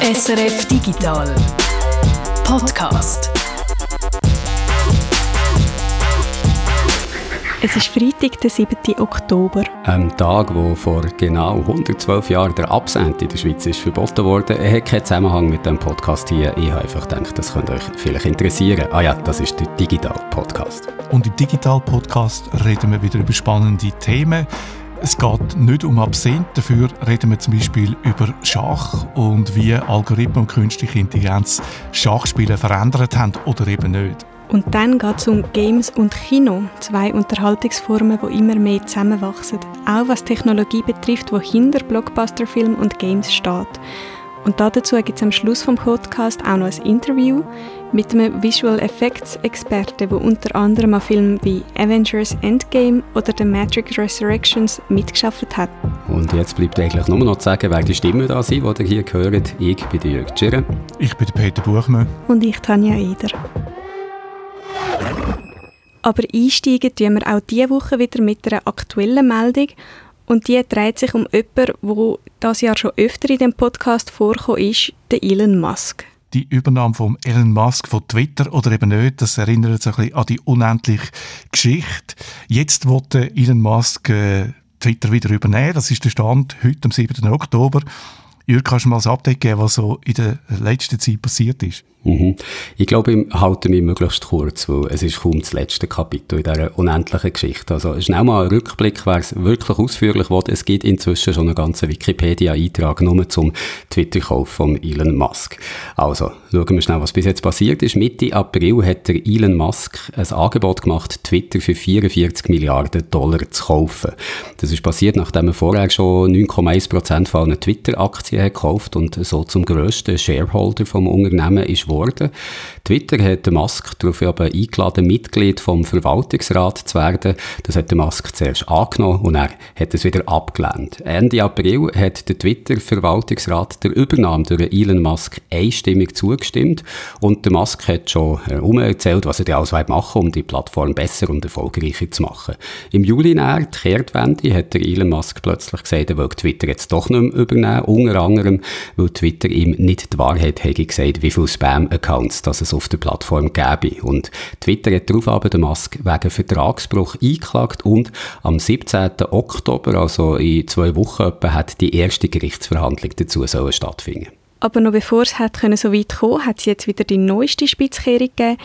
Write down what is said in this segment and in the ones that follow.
SRF Digital Podcast. Es ist Freitag, der 7. Oktober. Ein Tag, wo vor genau 112 Jahren der Absent in der Schweiz ist verboten wurde. Er hat keinen Zusammenhang mit dem Podcast hier. Ich habe einfach gedacht, das könnte euch vielleicht interessieren. Ah ja, das ist der Digital Podcast. Und im Digital Podcast reden wir wieder über spannende Themen. Es geht nicht um Absent, dafür reden wir zum Beispiel über Schach und wie Algorithmen und künstliche Intelligenz Schachspiele verändert haben oder eben nicht. Und dann geht es um Games und Kino, zwei Unterhaltungsformen, die immer mehr zusammenwachsen. Auch was Technologie betrifft, wo hinter Blockbusterfilmen und Games steht. Und dazu gibt es am Schluss vom Podcast auch noch ein Interview mit einem Visual Effects Experten, der unter anderem an Filmen wie Avengers Endgame oder The Matrix Resurrections mitgeschafft hat. Und jetzt bleibt eigentlich nur noch zu sagen, wer die Stimmen da sind, die ihr hier hört. Ich bin Jörg Tschirren. Ich bin Peter Buchmann. Und ich Tanja Eder. Aber einsteigen tun wir auch diese Woche wieder mit einer aktuellen Meldung. Und die dreht sich um jemanden, der das Jahr schon öfter in dem Podcast vorgekommen ist, der Elon Musk. Die Übernahme von Elon Musk von Twitter oder eben nicht, das erinnert sich ein bisschen an die unendliche Geschichte. Jetzt wollte Elon Musk äh, Twitter wieder übernehmen. Das ist der Stand heute am 7. Oktober. Jürg, kannst du mal ein Update geben, was so in der letzten Zeit passiert ist? Mhm. Ich glaube, ich halte mich möglichst kurz, weil es ist kaum das letzte Kapitel in dieser unendlichen Geschichte. Also schnell mal ein Rückblick, wer es wirklich ausführlich will. Es gibt inzwischen schon einen ganzen Wikipedia-Eintrag nur zum Twitter-Kauf von Elon Musk. Also, schauen wir schnell, was bis jetzt passiert ist. Mitte April hat der Elon Musk ein Angebot gemacht, Twitter für 44 Milliarden Dollar zu kaufen. Das ist passiert, nachdem er vorher schon 9,1% von allen Twitter-Aktien gekauft und so zum grössten Shareholder vom Unternehmen ist geworden. Twitter hat Musk darauf aber eingeladen, Mitglied vom Verwaltungsrat zu werden. Das hat Musk zuerst angenommen und er hat es wieder abgelehnt. Ende April hat der Twitter-Verwaltungsrat der Übernahme durch Elon Musk einstimmig zugestimmt und der Musk hat schon erzählt, was er da alles machen um die Plattform besser und erfolgreicher zu machen. Im Juli näher, die Kehrtwende, hat der Elon Musk plötzlich gesagt, er will Twitter jetzt doch nicht mehr übernehmen, unter anderem, weil Twitter ihm nicht die Wahrheit hätte gesagt, wie viel Spam Spam-Accounts, dass es auf der Plattform gäbe. Und Twitter hat darauf aber den Musk wegen Vertragsbruch eingeklagt und am 17. Oktober, also in zwei Wochen etwa, hat die erste Gerichtsverhandlung dazu sollen stattfinden. Aber noch bevor es hat können so weit kommen, hat es jetzt wieder die neueste Spitzkehrung gegeben.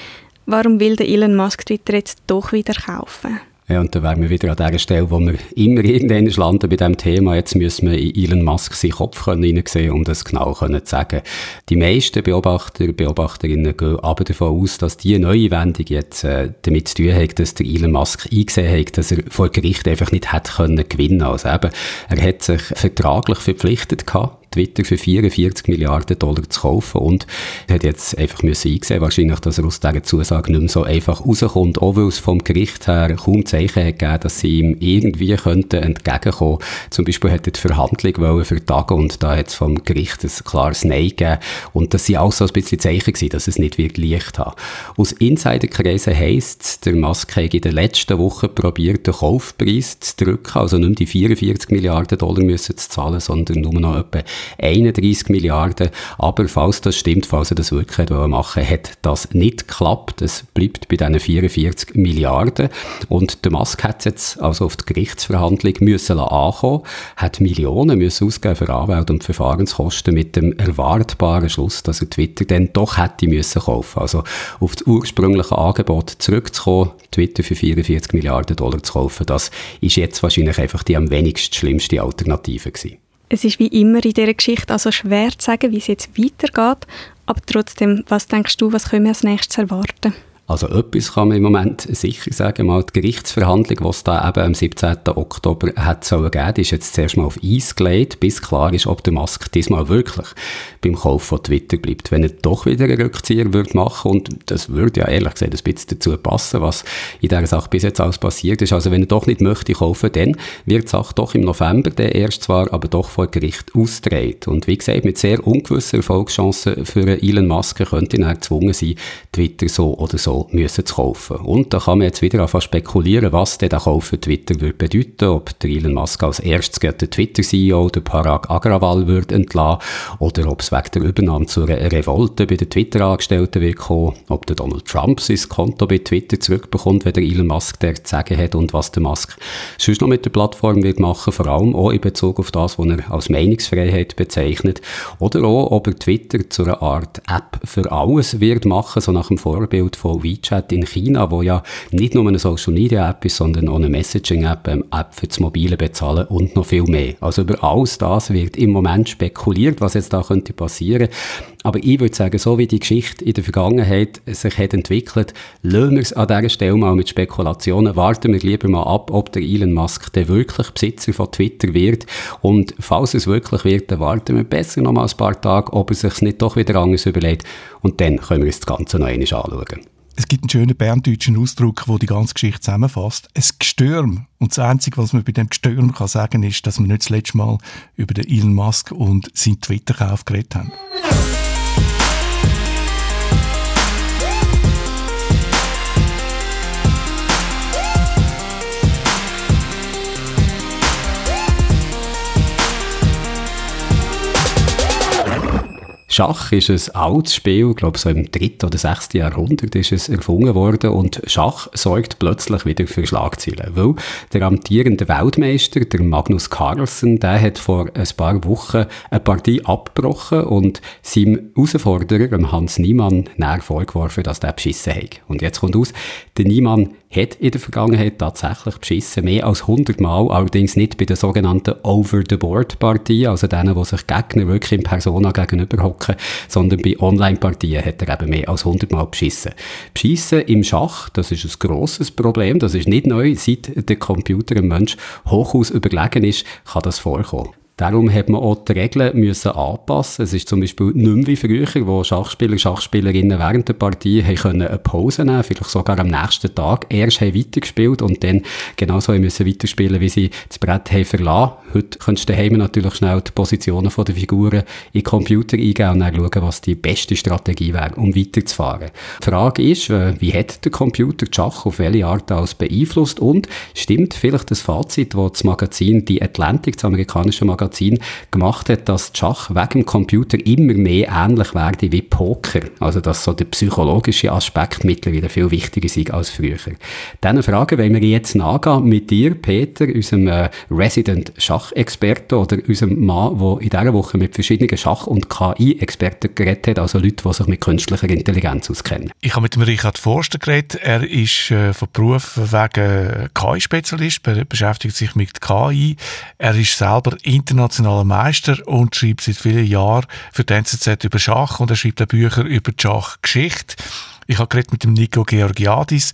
Warum will der Elon Musk Twitter jetzt doch wieder kaufen? Ja, und da wären wir wieder an der Stelle, wo wir immer irgendwann landen bei diesem Thema. Jetzt müssen wir in Elon Musk seinen Kopf hineinsehen, um das genau zu sagen. Die meisten Beobachter, Beobachterinnen gehen aber davon aus, dass diese neue Wendung jetzt äh, damit zu tun hat, dass der Elon Musk eingesehen hat, dass er vor Gericht einfach nicht hätte können gewinnen. Also eben, er hat sich vertraglich verpflichtet gehabt, Twitter für 44 Milliarden Dollar zu kaufen und er hat jetzt einfach müssen einsehen, wahrscheinlich, dass er aus dieser Zusage nicht mehr so einfach rauskommt, auch weil es vom Gericht her kaum Zeichen hat gegeben, dass sie ihm irgendwie könnten entgegenkommen. Zum Beispiel hätte die Verhandlung wollen vertagen und da hat es vom Gericht ein klares Nein gegeben und das sind auch so ein bisschen Zeichen gewesen, dass es nicht wird leicht haben. Aus Insiderkreisen heisst der Musk hat in den letzten Wochen probiert, den Kaufpreis zu drücken, also nicht mehr die 44 Milliarden Dollar müssen zu zahlen, sondern nur noch etwa 31 Milliarden. Aber falls das stimmt, falls er das wirklich machen hat das nicht geklappt. Es bleibt bei diesen 44 Milliarden. Und der Musk hat jetzt also auf die Gerichtsverhandlung müssen ankommen, hat Millionen müssen ausgeben für Anwälte und Verfahrenskosten mit dem erwartbaren Schluss, dass er Twitter dann doch hätte müssen kaufen. Also auf das ursprüngliche Angebot zurückzukommen, Twitter für 44 Milliarden Dollar zu kaufen, das ist jetzt wahrscheinlich einfach die am wenigst schlimmste Alternative gewesen. Es ist wie immer in dieser Geschichte also schwer zu sagen, wie es jetzt weitergeht. Aber trotzdem, was denkst du, was können wir als nächstes erwarten? Also etwas kann man im Moment sicher sagen. Mal die Gerichtsverhandlung, die es da eben am 17. Oktober hat sollen geben, ist jetzt zuerst mal auf Eis gelegt, bis klar ist, ob der Musk diesmal wirklich beim Kauf von Twitter bleibt. Wenn er doch wieder einen Rückzieher würde machen, und das würde ja ehrlich gesagt ein bisschen dazu passen, was in dieser Sache bis jetzt alles passiert ist. Also wenn er doch nicht möchte kaufen, dann wird die Sache doch im November, der erst zwar, aber doch vor Gericht ausgedreht. Und wie gesagt, mit sehr ungewissen Erfolgschancen für Elon Musk könnte er gezwungen sein, Twitter so oder so so müssen zu kaufen. Und da kann man jetzt wieder anfangen spekulieren, was der Kauf für Twitter würde bedeuten, ob der Elon Musk als erstes der Twitter-CEO, der Parag Agrawal, wird entlassen, oder ob es wegen der Übernahme zu einer Revolte bei den Twitter-Angestellten wird kommen, ob der Donald Trump sein Konto bei Twitter zurückbekommt, wenn der Elon Musk der zu sagen hat und was der Musk sonst noch mit der Plattform wird machen, vor allem auch in Bezug auf das, was er als Meinungsfreiheit bezeichnet, oder auch, ob er Twitter zu einer Art App für alles wird machen, so nach dem Vorbild von WeChat in China, wo ja nicht nur eine Social Media App ist, sondern auch eine Messaging App, eine App für das mobile Bezahlen und noch viel mehr. Also über alles das wird im Moment spekuliert, was jetzt da könnte passieren. Aber ich würde sagen, so wie die Geschichte in der Vergangenheit sich hat entwickelt, lassen wir es an dieser Stelle mal mit Spekulationen. Warten wir lieber mal ab, ob der Elon Musk der wirklich Besitzer von Twitter wird. Und falls es wirklich wird, dann warten wir besser noch mal ein paar Tage, ob er sich nicht doch wieder anders überlegt. Und dann können wir uns das Ganze noch einmal anschauen. Es gibt einen schönen berndeutschen Ausdruck, der die ganze Geschichte zusammenfasst. Ein Gestürm. Und das Einzige, was man bei dem Gestürm kann sagen ist, dass wir nicht das letzte Mal über den Elon Musk und seinen Twitter-Kauf geredet haben. Schach ist ein altes Spiel, ich glaube so im dritten oder sechsten Jahrhundert ist es erfunden worden und Schach sorgt plötzlich wieder für Schlagzeilen, weil der amtierende Weltmeister, der Magnus Carlsen, der hat vor ein paar Wochen eine Partie abgebrochen und seinem Herausforderer, Hans Niemann, näher vorgeworfen, dass der beschissen hat. Und jetzt kommt aus, der Niemann hat in der Vergangenheit tatsächlich beschissen, mehr als 100 Mal, allerdings nicht bei den sogenannten Over-the-Board-Partien, also denen, wo sich Gegner wirklich in Persona gegenüber hocken, sondern bei Online-Partien hat er eben mehr als 100 Mal beschissen. Beschissen im Schach, das ist ein grosses Problem, das ist nicht neu, seit der Computer einem Mensch hochaus überlegen ist, kann das vorkommen. Darum hat man auch die Regeln müssen anpassen. Es ist zum Beispiel nicht mehr wie früher, wo Schachspieler, Schachspielerinnen während der Partie haben können eine Pause nehmen, vielleicht sogar am nächsten Tag. Erst haben weitergespielt und dann genauso müssen weiterspielen, wie sie das Brett haben verlassen. Heute kannst du daheim natürlich schnell die Positionen der Figuren in den Computer eingeben und dann schauen, was die beste Strategie wäre, um weiterzufahren. Die Frage ist, äh, wie hat der Computer die Schach auf welche Art aus beeinflusst und stimmt vielleicht das Fazit, das das Magazin, die Atlantic, das amerikanische Magazin, Magazin gemacht hat, dass Schach wegen dem Computer immer mehr ähnlich werde wie Poker. Also, dass so der psychologische Aspekt mittlerweile viel wichtiger ist als früher. Diese Frage wollen wir jetzt nachgehen mit dir, Peter, unserem äh, Resident Schachexperten oder unserem Mann, der in dieser Woche mit verschiedenen Schach- und KI-Experten geredet hat, also Leute, die sich mit künstlicher Intelligenz auskennen. Ich habe mit dem Richard Forster geredet. Er ist äh, von Beruf wegen KI-Spezialist, beschäftigt sich mit KI. Er ist selber international internationaler Meister und schreibt seit vielen Jahren für die NZZ über Schach und er schreibt auch Bücher über die Schachgeschichte. Ich habe mit dem Nico Georgiadis.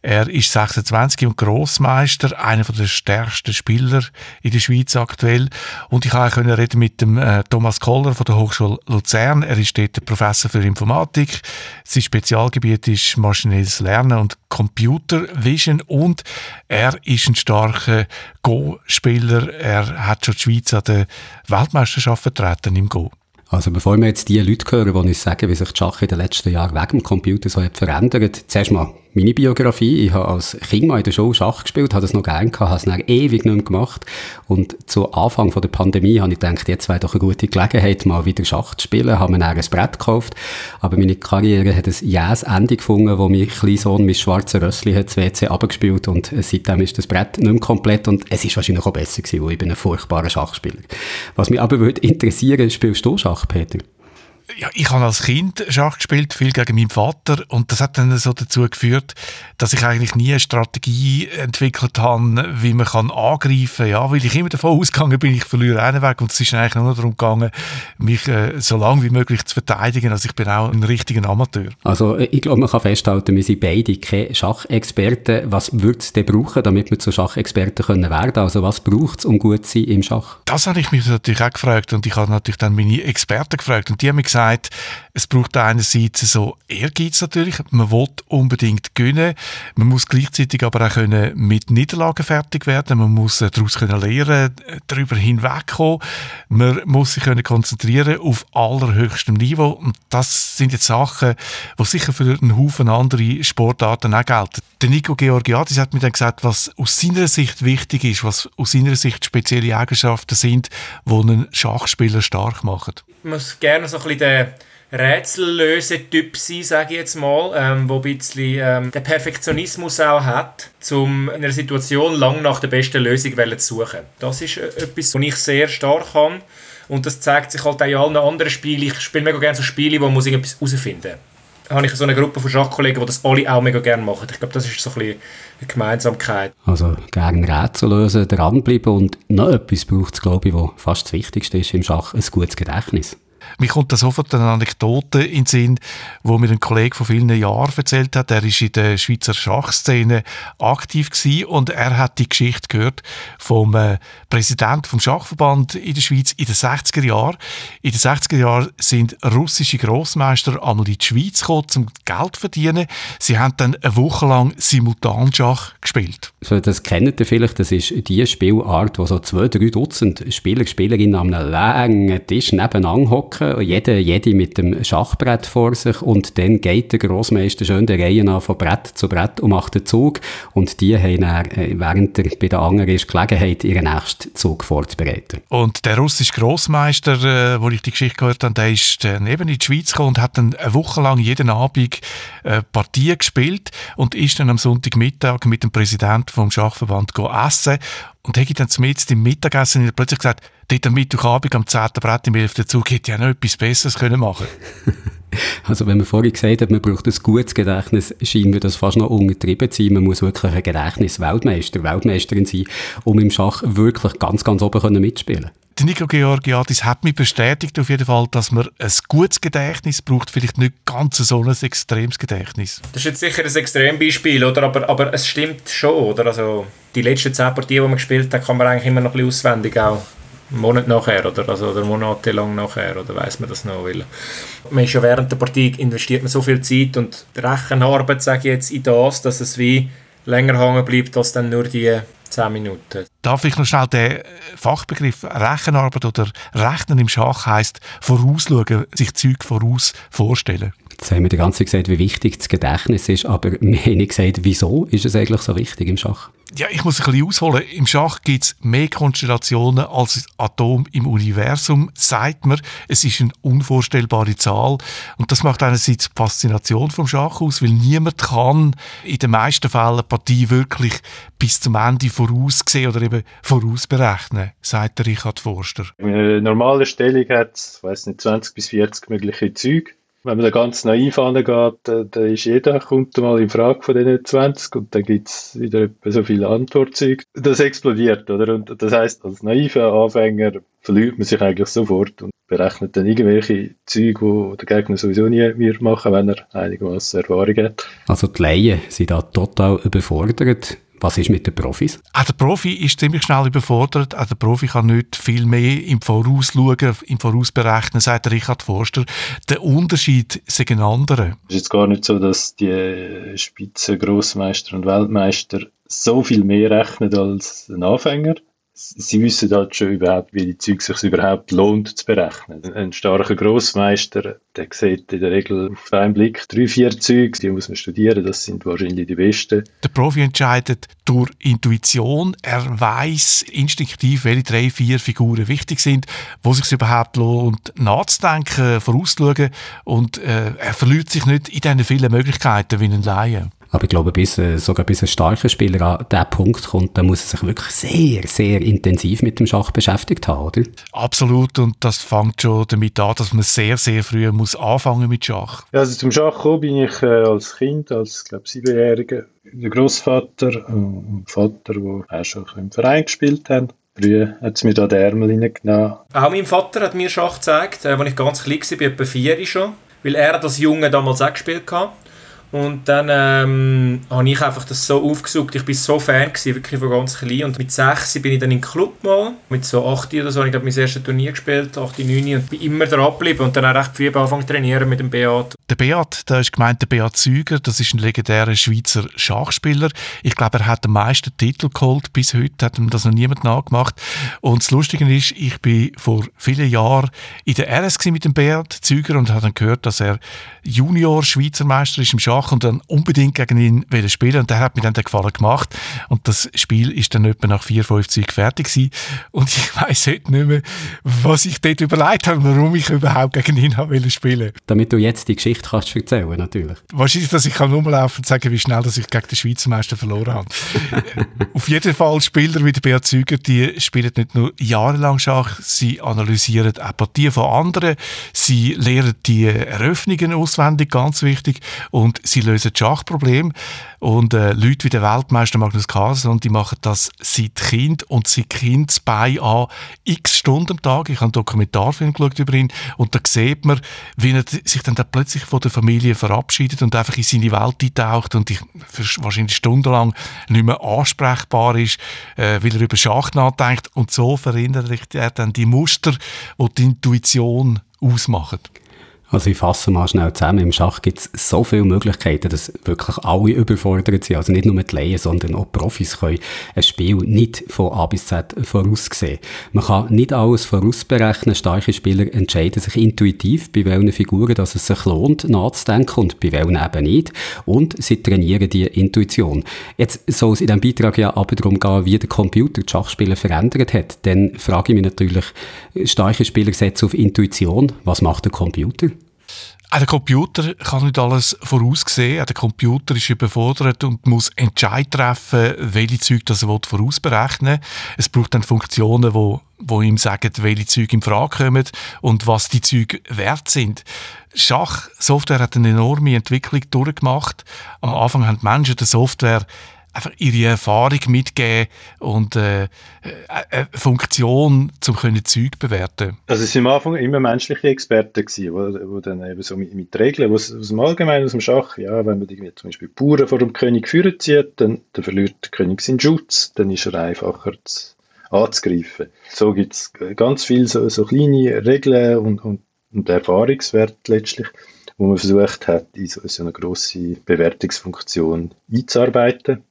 Er ist 26 und Grossmeister, einer der stärksten Spieler in der Schweiz aktuell. Und ich konnte reden mit dem äh, Thomas Koller von der Hochschule Luzern. Er ist dort Professor für Informatik. Sein Spezialgebiet ist maschinelles Lernen und Computer Vision. Und er ist ein starker Go-Spieler. Er hat schon die Schweiz an der Weltmeisterschaft vertreten im Go. Also bevor wir jetzt die Leute hören, die uns sagen, wie sich die Schach in den letzten Jahren wegen dem Computer so hat verändert, zuerst mal meine Biografie. Ich habe als Kind mal in der Schule Schach gespielt, habe das noch gerne gehabt, habe es dann ewig nicht mehr gemacht. Und zu Anfang von der Pandemie habe ich gedacht, jetzt wäre doch eine gute Gelegenheit, mal wieder Schach zu spielen. Habe mir dann ein Brett gekauft. Aber meine Karriere hat ein jähes Ende gefunden, wo mein kleiner Sohn mein schwarzer Rössli hat das WC abgespielt und seitdem ist das Brett nicht mehr komplett und es ist wahrscheinlich auch besser gewesen, weil ich bin ein furchtbarer Schachspieler. Was mich aber würde interessieren, spielst du Schach, Peter? Ja, ich habe als Kind Schach gespielt, viel gegen meinen Vater. Und das hat dann so dazu geführt, dass ich eigentlich nie eine Strategie entwickelt habe, wie man kann angreifen kann, ja, weil ich immer davon ausgegangen bin, ich verliere einen Weg. Und es ist eigentlich nur darum gegangen, mich äh, so lange wie möglich zu verteidigen, also ich bin auch ein richtiger Amateur. Also äh, ich glaube, man kann festhalten, wir sind beide keine Schachexperten. Was würde es denn brauchen, damit wir zu Schachexperten können werden? Also was braucht es, um gut zu sein im Schach? Das habe ich mich natürlich auch gefragt. Und ich habe natürlich dann meine Experten gefragt. Und die haben mir gesagt, es braucht einerseits so Ehrgeiz natürlich, man will unbedingt gewinnen, man muss gleichzeitig aber auch können mit Niederlagen fertig werden, man muss äh, daraus können lernen, darüber hinwegkommen, man muss sich können konzentrieren auf allerhöchstem Niveau. Und das sind jetzt Sachen, die sicher für einen Haufen andere Sportarten auch gelten. Der Nico Georgiadis hat mir dann gesagt, was aus seiner Sicht wichtig ist, was aus seiner Sicht spezielle Eigenschaften sind, die einen Schachspieler stark machen. Muss gerne so ein bisschen den Rätsellöse-Typ sein, sage ich jetzt mal, ähm, wo ein bisschen ähm, den Perfektionismus auch hat, um in einer Situation lang nach der besten Lösung zu suchen. Das ist äh, etwas, was ich sehr stark kann. Und das zeigt sich halt auch in allen anderen Spielen. Ich spiele mega gerne so Spiele, wo man irgendetwas herausfinden muss. Habe ich so eine Gruppe von Schachkollegen, die das alle auch mega gerne machen. Ich glaube, das ist so ein bisschen eine Gemeinsamkeit. Also gerne Rätsel lösen, dranbleiben und noch etwas braucht es, glaube ich, was fast das Wichtigste ist im Schach, ein gutes Gedächtnis. Mir kommt da sofort eine Anekdote in den Sinn, wo mir ein Kollege von vielen Jahren erzählt hat. Er ist in der Schweizer Schachszene aktiv und er hat die Geschichte gehört vom äh, Präsident vom Schachverband in der Schweiz in den 60er Jahren. In den 60er Jahren sind russische Großmeister einmal in die Schweiz gekommen, um Geld zu verdienen. Sie haben dann eine Woche lang Simultanschach gespielt. So, das kennt ihr vielleicht, das ist die Spielart, wo so zwei, drei Dutzend Spieler, Spielerinnen an einem langen Tisch nebeneinander hocken, jede, jede mit dem Schachbrett vor sich. Und dann geht der Grossmeister schön der Reihe nach von Brett zu Brett und macht den Zug. Und die haben dann, äh, während er bei den anderen ist, Gelegenheit, ihren nächsten Zug vorzubereiten. Und der russische Grossmeister, äh, wo ich die Geschichte gehört habe, der ist dann eben in die Schweiz gekommen und hat dann eine Woche lang jeden Abend äh, Partien gespielt und ist dann am Sonntagmittag mit dem Präsidenten vom Schachverband essen und habe dann zum Mittagessen plötzlich gesagt, dort am Mittwochabend am 10. Brett im 11. Zug hätte ja noch etwas Besseres können machen Also wenn man vorhin gesagt hat, man braucht ein gutes Gedächtnis, scheint mir das fast noch untertrieben zu sein. Man muss wirklich ein Gedächtnis-Weltmeister, Weltmeisterin sein, um im Schach wirklich ganz, ganz oben mitspielen der Nico Georgiadis hat mich bestätigt auf jeden Fall, dass man ein gutes Gedächtnis braucht, vielleicht nicht ganz so ein extremes Gedächtnis. Das ist jetzt sicher ein Extrembeispiel, oder? Aber, aber es stimmt schon, oder? Also die letzten zehn Partien, die man gespielt hat, kann man eigentlich immer noch ein bisschen auswendig auch einen Monat nachher oder, also, oder monatelang nachher oder weiß man das noch? Weil man ist ja während der Partie investiert man so viel Zeit und Rechenarbeit, sage ich jetzt, in das, dass es wie länger hängen bleibt als dann nur die 10 Minuten. Darf ich noch schnell den Fachbegriff Rechenarbeit oder Rechnen im Schach heisst vorausschauen, sich Zeug voraus vorstellen? Jetzt haben wir die ganze Zeit gesagt, wie wichtig das Gedächtnis ist, aber wir haben nicht gesagt, wieso ist es eigentlich so wichtig im Schach? Ja, ich muss ein bisschen ausholen. Im Schach gibt es mehr Konstellationen als Atom im Universum, sagt man. Es ist eine unvorstellbare Zahl. Und das macht einerseits die Faszination vom Schach aus, weil niemand kann in den meisten Fällen eine Partie wirklich bis zum Ende voraussehen oder eben vorausberechnen, sagt der Richard Forster. In einer normalen Stellung hat es, weiss nicht, 20 bis 40 mögliche Züge. Wenn man da ganz naiv angeht, dann, ist jeder, kommt mal in Frage von diesen 20 und dann gibt es wieder so viele Antwortzeuge. Das explodiert, oder? Und das heißt, als naiver Anfänger verliert man sich eigentlich sofort und berechnet dann irgendwelche Züge, die der Gegner sowieso nie mehr machen, wenn er einigermaßen Erfahrung hat. Also die Laien sind da total überfordert. Was ist mit den Profis? Auch der Profi ist ziemlich schnell überfordert. Auch der Profi kann nicht viel mehr im Voraus schauen, im Voraus berechnen, sagt Richard Forster. Der Unterschied ist ein anderer. Es ist jetzt gar nicht so, dass die Spitzen Grossmeister und Weltmeister so viel mehr rechnen als ein Anfänger sie wissen halt schon überhaupt, wie die Züge sich überhaupt lohnt zu berechnen. Ein starker Grossmeister, der sieht in der Regel auf einen Blick drei, vier Züge, die muss man studieren, das sind wahrscheinlich die besten. Der Profi entscheidet durch Intuition, er weiß instinktiv, welche drei, vier Figuren wichtig sind, wo sich überhaupt lohnt nachzudenken, vorauszuschauen und äh, er verliert sich nicht in diesen vielen Möglichkeiten wie ein Laie. Aber ich glaube, bis, äh, sogar bis ein starker Spieler an diesen Punkt kommt, dann muss er sich wirklich sehr, sehr intensiv mit dem Schach beschäftigt haben, oder? Absolut. Und das fängt schon damit an, dass man sehr, sehr früh muss anfangen mit Schach. Ja, also zum Schach gekommen bin ich äh, als Kind, als glaube siebenjähriger. Der Großvater und Vater, die auch schon im Verein gespielt haben. Früher hat es mir da den Ärmel reingenommen. Auch mein Vater hat mir Schach gezeigt, äh, als ich ganz klein war, etwa vier schon. Weil er das Junge damals auch gespielt hat. Und dann ähm, habe ich einfach das so aufgesucht. Ich bin so Fan gewesen, wirklich von ganz klein. Und mit 6 bin ich dann in den Club mal. Mit so 8 oder so habe ich glaube mein erstes Turnier gespielt, 8, 9 und bin immer dran geblieben. Und dann auch recht früh angefangen zu trainieren mit dem Beat. Der Beat, da ist gemeint der Beat Züger, das ist ein legendärer Schweizer Schachspieler. Ich glaube, er hat den meisten Titel geholt. Bis heute hat ihm das noch niemand nachgemacht. Und das Lustige ist, ich bin vor vielen Jahren in der RS mit dem Beat Züger und habe dann gehört, dass er Junior Schweizer Meister ist im Schach und dann unbedingt gegen ihn spielen und der hat mir dann den Gefallen gemacht und das Spiel ist dann etwa nach vier, fünf Zügen fertig gewesen. und ich weiß heute nicht mehr, was ich dort überlegt habe, warum ich überhaupt gegen ihn habe spielen Damit du jetzt die Geschichte kannst erzählen, natürlich. Wahrscheinlich, dass ich kann rumlaufen und sagen, wie schnell dass ich gegen den Schweizer Meister verloren habe. Auf jeden Fall Spieler wie der Beat Züger, die spielen nicht nur jahrelang Schach, sie analysieren auch Partien von anderen, sie lehren die Eröffnungen auswendig, ganz wichtig, und sie lösen Schachprobleme. Und äh, Leute wie der Weltmeister Magnus Carlsen, die machen das seit Kind und seit Kindesbein an x Stunden am Tag. Ich habe einen Dokumentarfilm geschaut über ihn und da sieht man, wie er sich dann da plötzlich von der Familie verabschiedet und einfach in seine Welt eintaucht und ich, wahrscheinlich stundenlang nicht mehr ansprechbar ist, äh, weil er über Schach nachdenkt und so verinnerlicht er dann die Muster, die die Intuition ausmachen. Also ich fasse mal schnell zusammen. Im Schach gibt es so viele Möglichkeiten, dass wirklich alle überfordert sind. Also nicht nur die Laien, sondern auch Profis können ein Spiel nicht von A bis Z voraussehen. Man kann nicht alles vorausberechnen. Starke Spieler entscheiden sich intuitiv, bei welchen Figuren dass es sich lohnt, nachzudenken und bei welchen eben nicht. Und sie trainieren die Intuition. Jetzt soll es in diesem Beitrag ja aber darum gehen, wie der Computer die Schachspiele verändert hat. Dann frage ich mich natürlich, starke Spieler setzen auf Intuition. Was macht der Computer? Auch der Computer kann nicht alles voraussehen. Auch der Computer ist überfordert und muss Entscheid treffen, welche Züge das er vorausberechnen will. Es braucht dann Funktionen, wo, wo ihm sagen, welche Züge in Frage kommen und was die Züge wert sind. Schachsoftware hat eine enorme Entwicklung durchgemacht. Am Anfang haben die Menschen die Software einfach ihre Erfahrung mitgeben und äh, eine Funktion, um können Zeug bewerten Also es waren am Anfang immer menschliche Experten, die wo, dann eben so mit, mit Regeln, was aus dem Allgemeinen, aus dem Schach, ja, wenn man irgendwie zum Beispiel Bauern vor dem König führen zieht, dann, dann verliert der König seinen Schutz, dann ist er einfacher zu, anzugreifen. So gibt es ganz viele so, so kleine Regeln und, und, und Erfahrungswerte letztlich, wo man versucht hat, in so eine grosse Bewertungsfunktion einzuarbeiten.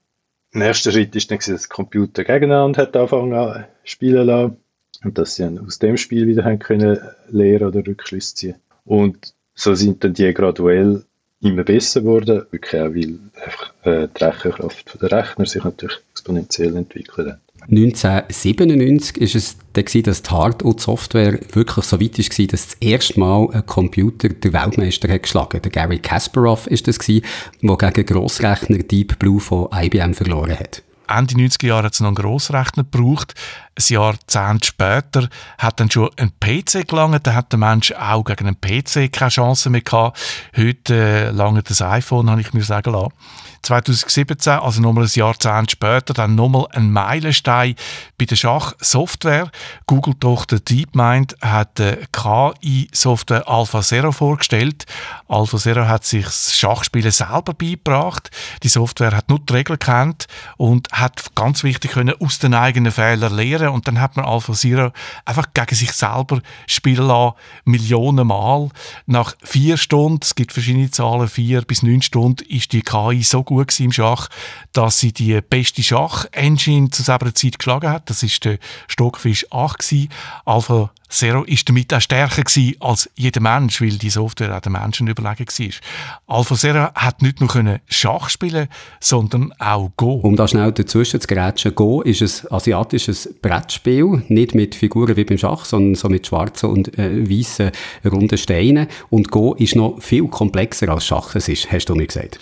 Erste Schritt ist dann, dass das Computer gegeneinander hat angefangen zu spielen lassen und dass sie dann aus dem Spiel wieder haben können lernen oder Rückschlüsse ziehen. Und so sind dann die graduell immer besser geworden, wirklich auch, weil einfach, äh, die Rechenkraft der Rechner sich natürlich exponentiell entwickelt hat. 1997 ist es dann, dass die Hard- und Software wirklich so weit war, dass das erste Mal ein Computer den Weltmeister hat geschlagen Der Gary Kasparov ist das, der gegen Grossrechner Deep Blue von IBM verloren hat. Ende 90er Jahre hat es noch einen Grossrechner gebraucht. Ein Jahrzehnt später hat dann schon ein PC gelangt. Da hat der Mensch auch gegen einen PC keine Chance mehr gehabt. Heute äh, lange das iPhone, habe ich mir sagen lassen. 2017, also nochmal ein Jahrzehnt später, dann nochmal ein Meilenstein bei der Schachsoftware. Google-Tochter DeepMind hat die KI-Software AlphaZero vorgestellt. AlphaZero hat sich das Schachspielen selber beigebracht. Die Software hat nur die Regeln kennt und hat ganz wichtig können aus den eigenen Fehlern lernen und dann hat man AlphaZero einfach gegen sich selber spielen lassen, Millionen Mal. Nach vier Stunden, es gibt verschiedene Zahlen, vier bis neun Stunden, ist die KI so gut im Schach, dass sie die beste Schach-Engine zu selber Zeit geschlagen hat. Das ist der Stockfisch 8 gewesen. Alpha Zero ist damit auch stärker gewesen als jeder Mensch, weil die Software auch den Menschen überlegen war. Alpha Zero hat nicht nur Schach spielen sondern auch Go. Um da schnell dazwischen zu grätschen, Go ist ein asiatisches Brettspiel, nicht mit Figuren wie beim Schach, sondern so mit schwarzen und äh, weißen runden Steinen. Und Go ist noch viel komplexer als Schach es ist, hast du mir gesagt.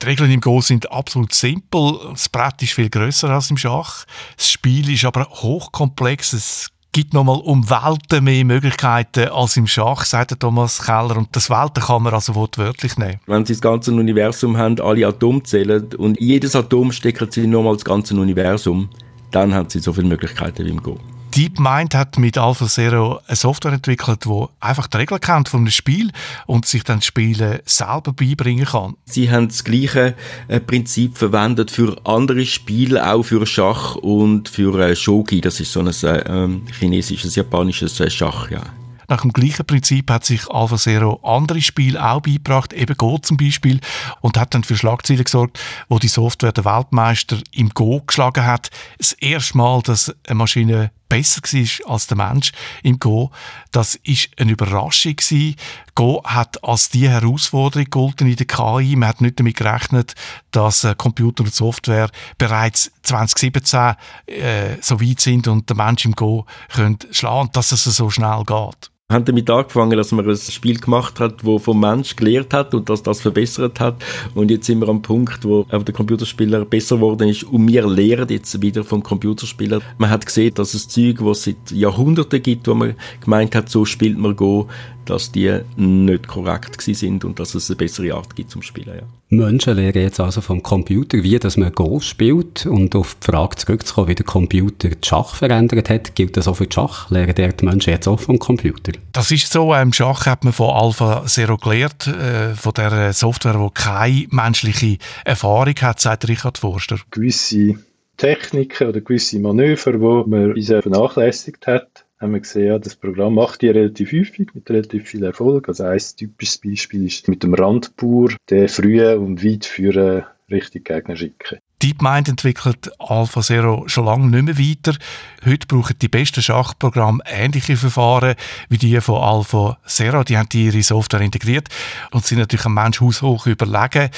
Die Regeln im Go sind absolut simpel. Das Brett ist viel größer als im Schach. Das Spiel ist aber hochkomplex. Es gibt nochmal um Welten mehr Möglichkeiten als im Schach, sagt Thomas Keller. Und das Welten kann man also wortwörtlich nehmen. Wenn Sie das ganze Universum haben, alle Atome zählen und jedes Atom stecken Sie nochmal das ganze Universum, dann haben Sie so viele Möglichkeiten wie im Go. DeepMind hat mit AlphaZero eine Software entwickelt, die einfach die Regeln kennt von einem Spiel und sich dann das Spielen selber beibringen kann. Sie haben das gleiche äh, Prinzip verwendet für andere Spiele, auch für Schach und für äh, Shogi. Das ist so ein äh, ähm, chinesisches, japanisches äh, Schach, ja. Nach dem gleichen Prinzip hat sich AlphaZero andere Spiele auch beigebracht, eben Go zum Beispiel, und hat dann für Schlagzeilen gesorgt, wo die Software der Weltmeister im Go geschlagen hat. Das erste Mal, dass eine Maschine besser war als der Mensch im Go. Das ist eine Überraschung gewesen. Go hat als die Herausforderung gegolten in der KI. Man hat nicht damit gerechnet, dass äh, Computer und Software bereits 2017 äh, so weit sind und der Mensch im Go könnte schlagen, dass es so schnell geht haben damit angefangen, dass man ein Spiel gemacht hat, wo vom Mensch gelehrt hat und dass das verbessert hat. Und jetzt sind wir am Punkt, wo der Computerspieler besser geworden ist und wir lehren jetzt wieder vom Computerspieler. Man hat gesehen, dass es Zeug, was es seit Jahrhunderten gibt, wo man gemeint hat, so spielt man Go, dass die nicht korrekt sind und dass es eine bessere Art gibt zum Spielen. Ja. Menschen lernen jetzt also vom Computer, wie dass man Go spielt und auf die Frage zurückzukommen, wie der Computer die Schach verändert hat, gilt das auch für die Schach? Lernen die Menschen jetzt auch vom Computer? Das ist so, im Schach hat man von Alpha Zero gelernt, äh, von der Software, die keine menschliche Erfahrung hat, sagt Richard Forster. Gewisse Techniken oder gewisse Manöver, die man bisher vernachlässigt hat, haben wir gesehen, ja, das Programm macht die relativ häufig mit relativ viel Erfolg. Also ein typisches Beispiel ist mit dem Randbauer, der früh und weit für richtig Gegner schicken. DeepMind entwickelt AlphaZero schon lange nicht mehr weiter. Heute brauchen die besten Schachprogramme ähnliche Verfahren wie die von AlphaZero. Die haben ihre Software integriert und sind natürlich am Mensch haushoch überlegen.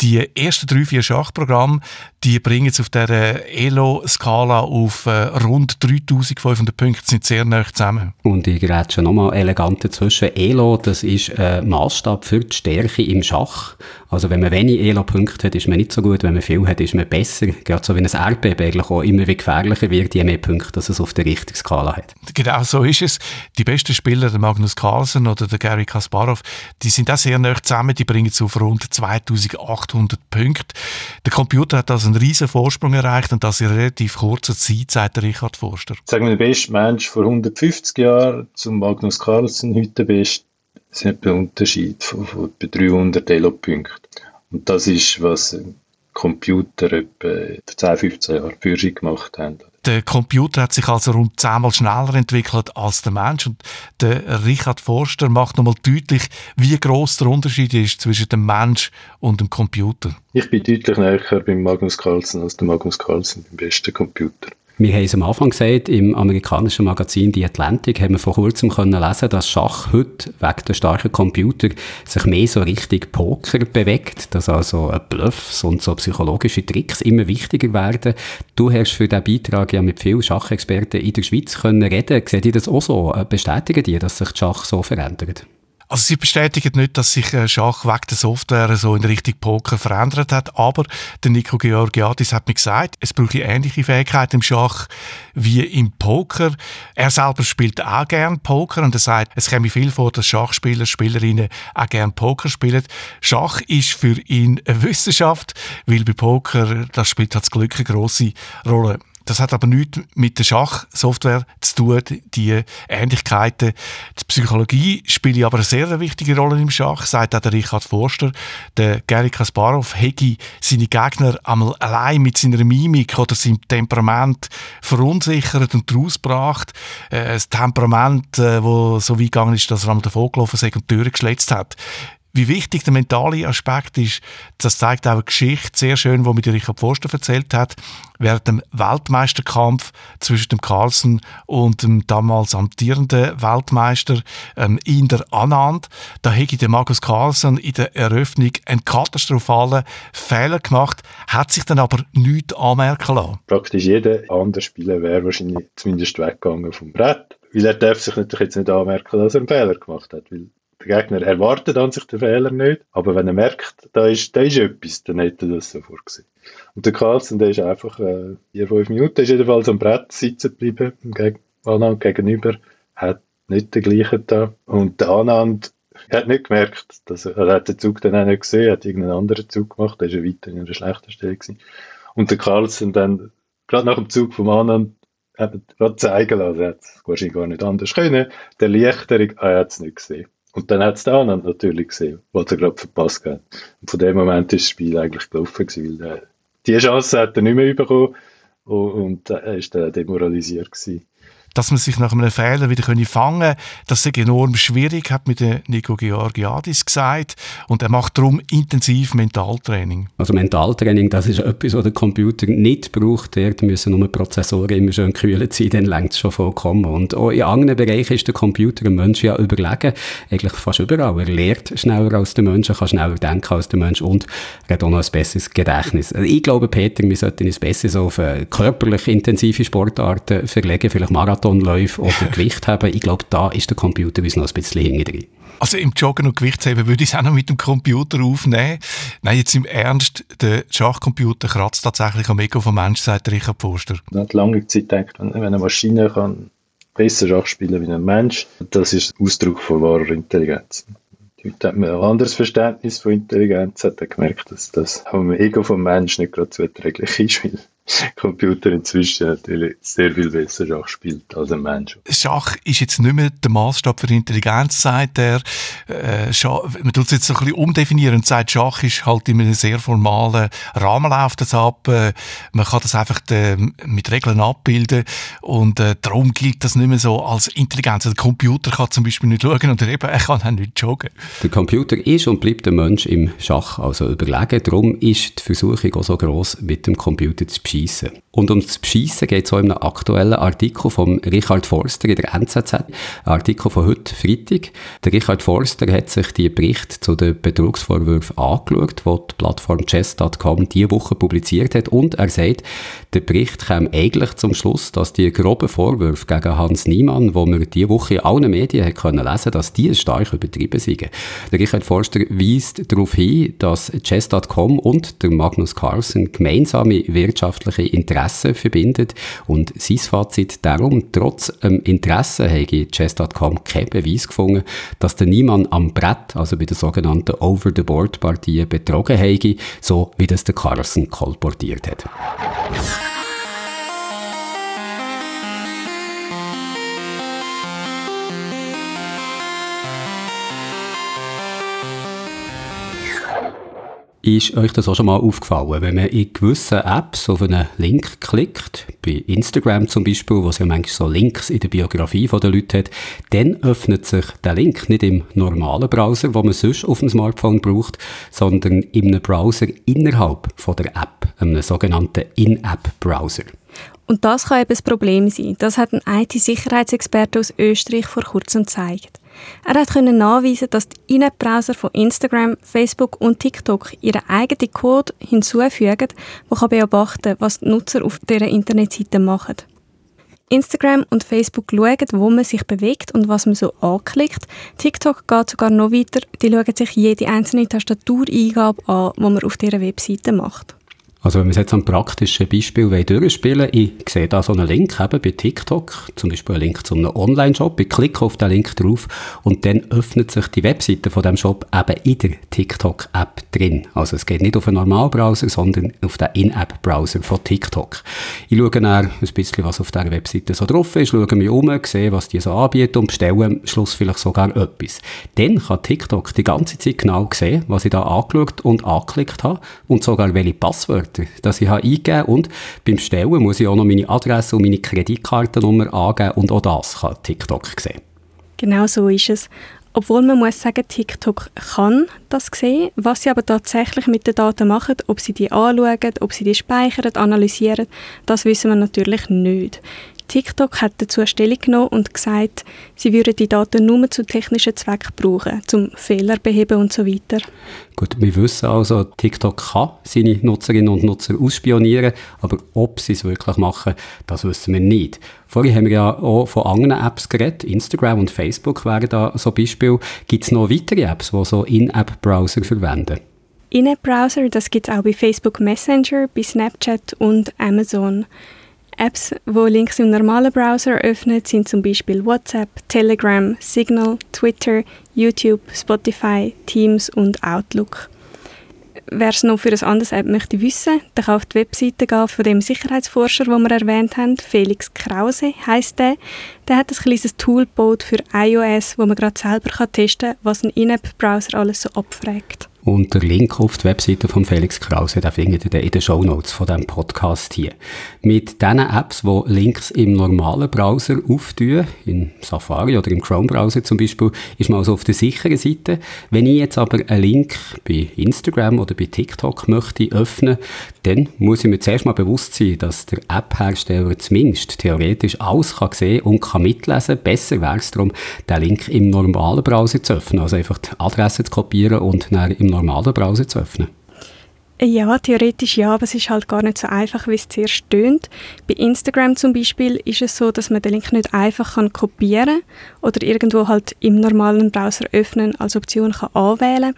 Die ersten drei, vier Schachprogramme, die bringen es auf der Elo-Skala auf äh, rund 3500 Punkte, sind sehr nah zusammen. Und ich rede schon nochmal elegant dazwischen. Elo, das ist ein Maßstab für die Stärke im Schach. Also wenn man wenig Elo-Punkte hat, ist man nicht so gut. Wenn man viel hat, ist man besser. Gerade so wie ein Erdbeben eigentlich auch immer wie gefährlicher wird, je mehr Punkte dass es auf der richtigen Skala hat. Genau so ist es. Die besten Spieler, der Magnus Carlsen oder der Gary Kasparov, die sind auch sehr nah zusammen. Die bringen es auf rund 2800 Punkte. Der Computer hat also einen riesen Vorsprung erreicht und das in relativ kurzer Zeit, sagt Richard Forster. Sagen wir, der beste Mensch vor 150 Jahren zum Magnus Carlsen, heute der beste, es ist ein Unterschied von, von etwa 300 Elo-Punkten. Und das ist, was Computer etwa 10, 15 Jahre für sich gemacht haben. Der Computer hat sich also rund zehnmal schneller entwickelt als der Mensch. Und der Richard Forster macht nochmal deutlich, wie groß der Unterschied ist zwischen dem Mensch und dem Computer. Ich bin deutlich näher beim Magnus Carlsen als der Magnus Carlsen beim besten Computer. Wir haben es am Anfang gesagt, im amerikanischen Magazin Die Atlantic haben wir vor kurzem können lesen, dass Schach heute wegen der starken Computer sich mehr so richtig Poker bewegt, dass also Bluffs und so psychologische Tricks immer wichtiger werden. Du hast für diesen Beitrag ja mit vielen Schachexperten in der Schweiz können reden. Seht ihr das auch so? Bestätigen die, dass sich Schach so verändert? Also sie bestätigen nicht, dass sich äh, Schach wegen der Software so in Richtung Poker verändert hat, aber der Nico Georgiadis hat mir gesagt, es brauche ähnliche Fähigkeiten im Schach wie im Poker. Er selber spielt auch gern Poker und er sagt, es käme viel vor, dass Schachspieler, Spielerinnen auch gern Poker spielen. Schach ist für ihn eine Wissenschaft, weil bei Poker, das spielt halt das Glück eine grosse Rolle. Das hat aber nichts mit der Schachsoftware zu tun, die Ähnlichkeiten. Die Psychologie spielt aber eine sehr wichtige Rolle im Schach, sagt auch der Richard Forster. Der Gary Kasparov hätte seine Gegner einmal allein mit seiner Mimik oder seinem Temperament verunsichert und rausgebracht. Äh, ein Temperament, das äh, so weit gegangen ist, dass er einmal davon gelaufen ist und die Tür geschletzt hat. Wie wichtig der mentale Aspekt ist, das zeigt auch eine Geschichte sehr schön, die mir Richard Forster erzählt hat, während dem Weltmeisterkampf zwischen dem Carlsen und dem damals amtierenden Weltmeister ähm, Inder Anand. Da hätte der Markus Carlsen in der Eröffnung einen katastrophalen Fehler gemacht, hat sich dann aber nichts anmerken lassen. Praktisch jeder andere Spieler wäre wahrscheinlich zumindest weggegangen vom Brett. Weil er darf sich natürlich jetzt nicht anmerken, dass er einen Fehler gemacht hat. Weil der Gegner erwartet an sich den Fehler nicht, aber wenn er merkt, da ist, da ist etwas, dann hätte er das sofort gesehen. Und der Carlsen, der ist einfach äh, vier, fünf Minuten, ist jedenfalls am Brett sitzen geblieben, gegen Anand gegenüber, hat nicht den gleichen da. Und der Anand hat nicht gemerkt, dass er, er hat den Zug dann auch nicht gesehen, er hat irgendeinen anderen Zug gemacht, der ist ja weiter in einer schlechten Stelle gewesen. Und der Carlsen dann, gerade nach dem Zug vom Anand, eben gerade zeigen lassen. Er hat es wahrscheinlich gar nicht anders können. Der Erleichterung, ah, er hat es nicht gesehen. Und dann hat es der andere natürlich gesehen, was er gerade verpasst hat. Und von dem Moment ist das Spiel eigentlich gelaufen gewesen, weil die Chance hat er nicht mehr bekommen und er war dann demoralisiert gewesen dass man sich nach einem Fehler wieder fangen können. Das ist enorm schwierig, hat mir Nico Georgiadis gesagt. Und er macht darum intensiv Mentaltraining. Also Mentaltraining, das ist etwas, was der Computer nicht braucht. Dort müssen nur Prozessoren immer schön kühlen sein, dann längt es schon vollkommen. Und auch in anderen Bereichen ist der Computer dem Menschen ja überlegen. Eigentlich fast überall. Er lernt schneller als der Mensch, kann schneller denken als der Mensch und er hat auch noch ein besseres Gedächtnis. Ich glaube, Peter, wir sollten uns besser so auf äh, körperlich intensive Sportarten verlegen, vielleicht Marathon Marathonläufe oder Gewicht haben. Ich glaube, da ist der Computer uns noch ein bisschen hinterher. Also im Joggen und Gewichtsheben würde ich es auch noch mit dem Computer aufnehmen. Nein, jetzt im Ernst, der Schachcomputer kratzt tatsächlich am Ego vom Mensch, sagt Richard Forster. Man hat lange Zeit gedacht, wenn eine Maschine kann besser Schach spielen wie ein Mensch, das ist Ausdruck von wahrer Intelligenz. Heute hat man ein anderes Verständnis von Intelligenz, hat er gemerkt, dass das am Ego vom Menschen nicht gerade zuträglich ist, weil Computer inzwischen natürlich sehr viel besser Schach spielt als ein Mensch. Schach ist jetzt nicht mehr der Maßstab für Intelligenz, sagt er. Äh, man tut es jetzt so ein bisschen umdefinieren und sagt, Schach ist halt in einem sehr formalen Rahmen läuft das ab. Äh, man kann das einfach äh, mit Regeln abbilden und äh, darum gilt das nicht mehr so als Intelligenz. Der Computer kann zum Beispiel nicht schauen und eben, er kann auch nicht joggen. Der Computer ist und bleibt der Mensch im Schach also überlegen. Darum ist die Versuchung auch so groß, mit dem Computer zu beschreiben Bescheissen. Und ums Bescheissen geht es auch in einem aktuellen Artikel von Richard Forster in der NZZ. Ein Artikel von heute, Freitag. Der Richard Forster hat sich die Bericht zu den Betrugsvorwürfen angeschaut, die die Plattform chess.com diese Woche publiziert hat. Und er sagt, der Bericht kam eigentlich zum Schluss, dass die groben Vorwürfe gegen Hans Niemann, die wir diese Woche in allen Medien haben können lesen dass die stark übertrieben sind. Der Richard Forster weist darauf hin, dass chess.com und der Magnus Carlsen gemeinsame wirtschaftliche Interessen verbindet und sein Fazit darum, trotz ähm, Interesse habe chess.com keinen Beweis gefunden, dass der Niemann am Brett, also bei der sogenannten Over-the-Board-Partie, betrogen habe, so wie das der Carlsen kolportiert hat. Ist euch das auch schon mal aufgefallen, wenn man in gewissen Apps auf einen Link klickt, bei Instagram zum Beispiel, wo es ja manchmal so Links in der Biografie der Leute hat, dann öffnet sich der Link nicht im normalen Browser, den man sonst auf dem Smartphone braucht, sondern in einem Browser innerhalb von der App, einem sogenannten In-App-Browser. Und das kann eben das Problem sein. Das hat ein IT-Sicherheitsexperte aus Österreich vor kurzem gezeigt. Er konnte nachweisen, dass die In-App-Browser von Instagram, Facebook und TikTok ihren eigenen Code hinzufügen, der beobachten kann, was die Nutzer auf dieser Internetseite machen. Instagram und Facebook schauen, wo man sich bewegt und was man so anklickt. TikTok geht sogar noch weiter. Die schauen sich jede einzelne Tastatureingabe an, die man auf dieser Webseite macht. Also wenn wir jetzt am praktischen Beispiel durchspielen ich sehe da so einen Link eben bei TikTok, zum Beispiel einen Link zu einem Online-Shop, ich klicke auf den Link drauf und dann öffnet sich die Webseite von dem Shop eben in der TikTok-App drin. Also es geht nicht auf einen Normalbrowser, sondern auf den In-App-Browser von TikTok. Ich schaue dann ein bisschen, was auf dieser Webseite so drauf ist, schaue mich um, sehe, was die so anbieten und bestelle am Schluss vielleicht sogar etwas. Dann kann TikTok die ganze Zeit genau sehen, was ich da angeschaut und angeklickt habe und sogar welche Passwörter Wörter, das ich habe eingegeben und beim Stellen muss ich auch noch meine Adresse und meine Kreditkartennummer angeben und auch das kann TikTok sehen. Genau so ist es. Obwohl man muss sagen, TikTok kann das sehen. Was sie aber tatsächlich mit den Daten machen, ob sie die anschauen, ob sie die speichern, analysieren, das wissen wir natürlich nicht. TikTok hat dazu Stellung genommen und gesagt, sie würden die Daten nur zu technischen Zwecken brauchen, zum Fehler beheben und so weiter. Gut, wir wissen also, TikTok kann seine Nutzerinnen und Nutzer ausspionieren, aber ob sie es wirklich machen, das wissen wir nicht. Vorhin haben wir ja auch von anderen Apps geredet, Instagram und Facebook wären da so Beispiel. Gibt es noch weitere Apps, die so In-App-Browser verwenden? In-App-Browser, das gibt es auch bei Facebook Messenger, bei Snapchat und Amazon. Apps, die Links im normalen Browser öffnen, sind zum Beispiel WhatsApp, Telegram, Signal, Twitter, YouTube, Spotify, Teams und Outlook. wer es noch für ein anderes App möchte wissen, dann kann auf die Webseite gehen von dem Sicherheitsforscher, den wir erwähnt haben. Felix Krause heißt der. Der hat ein kleines Tool gebaut für iOS, wo man gerade selber testen kann, was ein In-App-Browser alles so abfragt. Und der Link auf die Webseite von Felix Krause, den findet ihr in den Show Notes von diesem Podcast hier. Mit diesen Apps, die Links im normalen Browser auftun, in Safari oder im Chrome-Browser zum Beispiel, ist man also auf der sicheren Seite. Wenn ich jetzt aber einen Link bei Instagram oder bei TikTok möchte öffnen, dann muss ich mir zuerst mal bewusst sein, dass der App-Hersteller zumindest theoretisch alles kann sehen und kann mitlesen. Besser wäre es darum, den Link im normalen Browser zu öffnen, also einfach die Adresse zu kopieren und dann im normalen Browser zu öffnen? Ja, theoretisch ja, aber es ist halt gar nicht so einfach, wie es zuerst tönt. Bei Instagram zum Beispiel ist es so, dass man den Link nicht einfach kann kopieren oder irgendwo halt im normalen Browser öffnen als Option kann anwählen.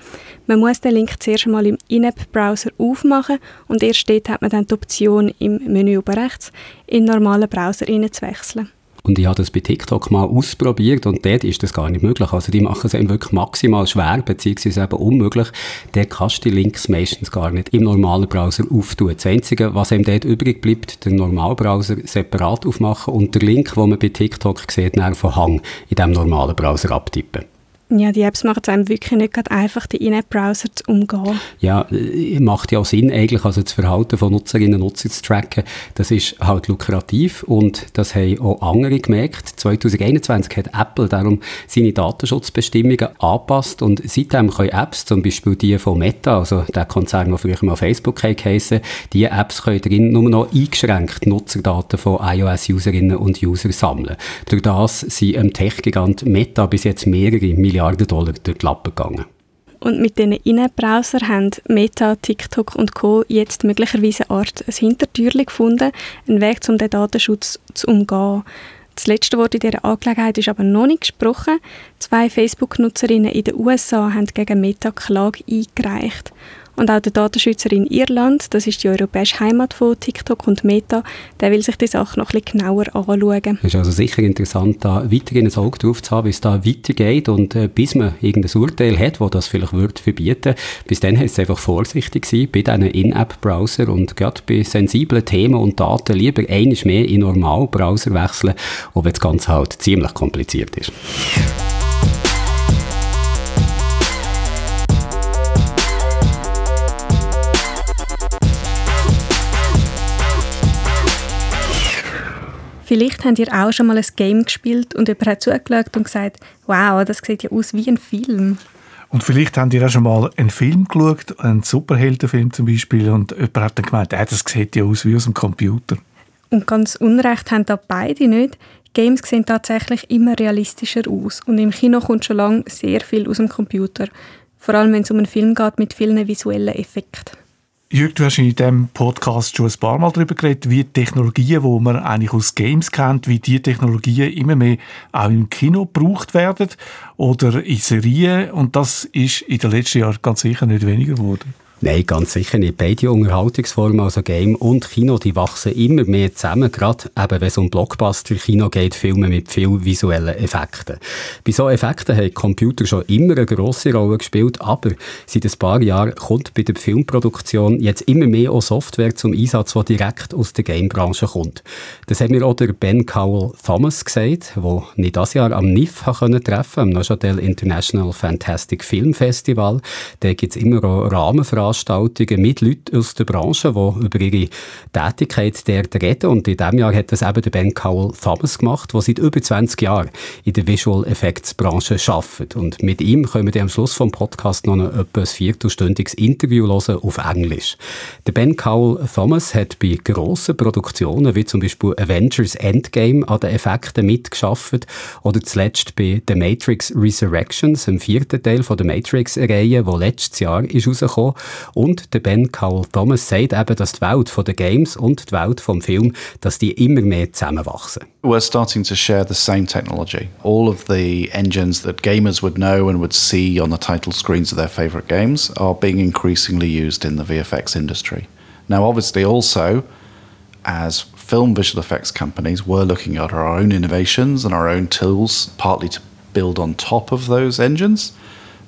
Man muss den Link zuerst mal im In-App-Browser aufmachen und erst dort hat man dann die Option im Menü oben rechts in normalen Browser zu wechseln. Und ich habe das bei TikTok mal ausprobiert und dort ist das gar nicht möglich. Also die machen es eben wirklich maximal schwer, beziehungsweise eben unmöglich. Dort kannst du die Links meistens gar nicht im normalen Browser auftun. Das Einzige, was eben dort übrig bleibt, den Normalbrowser separat aufmachen und der Link, den man bei TikTok sieht, von Hang in diesem normalen Browser abtippen. Ja, die Apps machen es einem wirklich nicht gerade einfach, die In-App-Browser zu umgehen. Ja, äh, macht ja auch Sinn eigentlich, also das Verhalten von Nutzerinnen und Nutzern zu tracken. Das ist halt lukrativ und das haben auch andere gemerkt. 2021 hat Apple darum seine Datenschutzbestimmungen angepasst und seitdem können Apps, zum Beispiel die von Meta, also der Konzern, der früher mal Facebook heissen, die Apps können drin nur noch eingeschränkt Nutzerdaten von iOS-Userinnen und Usern sammeln. Durch das sind im Tech-Gigant Meta bis jetzt mehrere Milliarden Milliarden Dollar durch die Lappen gegangen. Und mit diesen In-App-Browser haben Meta, TikTok und Co. jetzt möglicherweise eine Art ein Hintertürchen gefunden, einen Weg, um den Datenschutz zu umgehen. Das letzte Wort in dieser Angelegenheit ist aber noch nicht gesprochen. Zwei Facebook-Nutzerinnen in den USA haben gegen Meta Klage eingereicht. Und auch der Datenschützer in Irland, das ist die europäische Heimat von TikTok und Meta, der will sich die Sache noch bisschen genauer anschauen. Es ist also sicher interessant, da weiterhin ein Auge drauf zu haben, wie es da weitergeht und äh, bis man irgendein Urteil hat, wo das vielleicht wird verbieten. Bis dann heißt es einfach vorsichtig sein bei diesen In-App-Browser und gerade bei sensiblen Themen und Daten lieber einiges mehr in Normal-Browser wechseln, auch wenn das Ganze halt ziemlich kompliziert ist. Vielleicht habt ihr auch schon mal ein Game gespielt und jemand hat zugeschaut und gesagt, wow, das sieht ja aus wie ein Film. Und vielleicht habt ihr auch schon mal einen Film geschaut, einen Superheldenfilm zum Beispiel, und jemand hat dann gemeint, äh, das sieht ja aus wie aus dem Computer. Und ganz Unrecht haben da beide nicht. Games sehen tatsächlich immer realistischer aus und im Kino kommt schon lange sehr viel aus dem Computer. Vor allem, wenn es um einen Film geht mit vielen visuellen Effekten. Jürg, du hast in diesem Podcast schon ein paar Mal darüber geredet, wie Technologien, die man eigentlich aus Games kennt, wie diese Technologien immer mehr auch im Kino gebraucht werden oder in Serien. Und das ist in den letzten Jahren ganz sicher nicht weniger geworden. Nein, ganz sicher nicht. Beide Unterhaltungsformen, also Game und Kino, die wachsen immer mehr zusammen, gerade eben, wenn es um Blockbuster-Kino geht, Filme mit viel visuellen Effekten. Bei so Effekten haben Computer schon immer eine grosse Rolle gespielt, aber seit ein paar Jahren kommt bei der Filmproduktion jetzt immer mehr auch Software zum Einsatz, die direkt aus der Gamebranche kommt. Das hat mir auch der Ben Cowell Thomas gesagt, der nicht das Jahr am NIF treffen konnte, am Neuchâtel International Fantastic Film Festival. Da gibt es immer auch Rahmenfragen Veranstaltungen mit Leuten aus der Branche, die über ihre Tätigkeit dort reden. Und in diesem Jahr hat das eben der Ben Cowell Thomas gemacht, der seit über 20 Jahren in der Visual Effects Branche arbeitet. Und mit ihm können wir am Schluss vom Podcast noch ein etwa viertelstündiges Interview hören auf Englisch. Der Ben Cowell Thomas hat bei grossen Produktionen, wie zum Beispiel Avengers Endgame, an den Effekten mitgeschafft oder zuletzt bei The Matrix Resurrections, dem vierten Teil von der Matrix-Reihe, wo letztes Jahr ist rausgekommen. Und der Ben Cowell Thomas sagt eben, dass die Welt den Games und die Welt vom Film, dass die immer mehr zusammenwachsen. We're starting to share the same technology. All of the engines that gamers would know and would see on the title screens of their favorite games are being increasingly used in the VFX industry. Now, obviously, also as film visual effects companies, we're looking at our own innovations and our own tools, partly to build on top of those engines,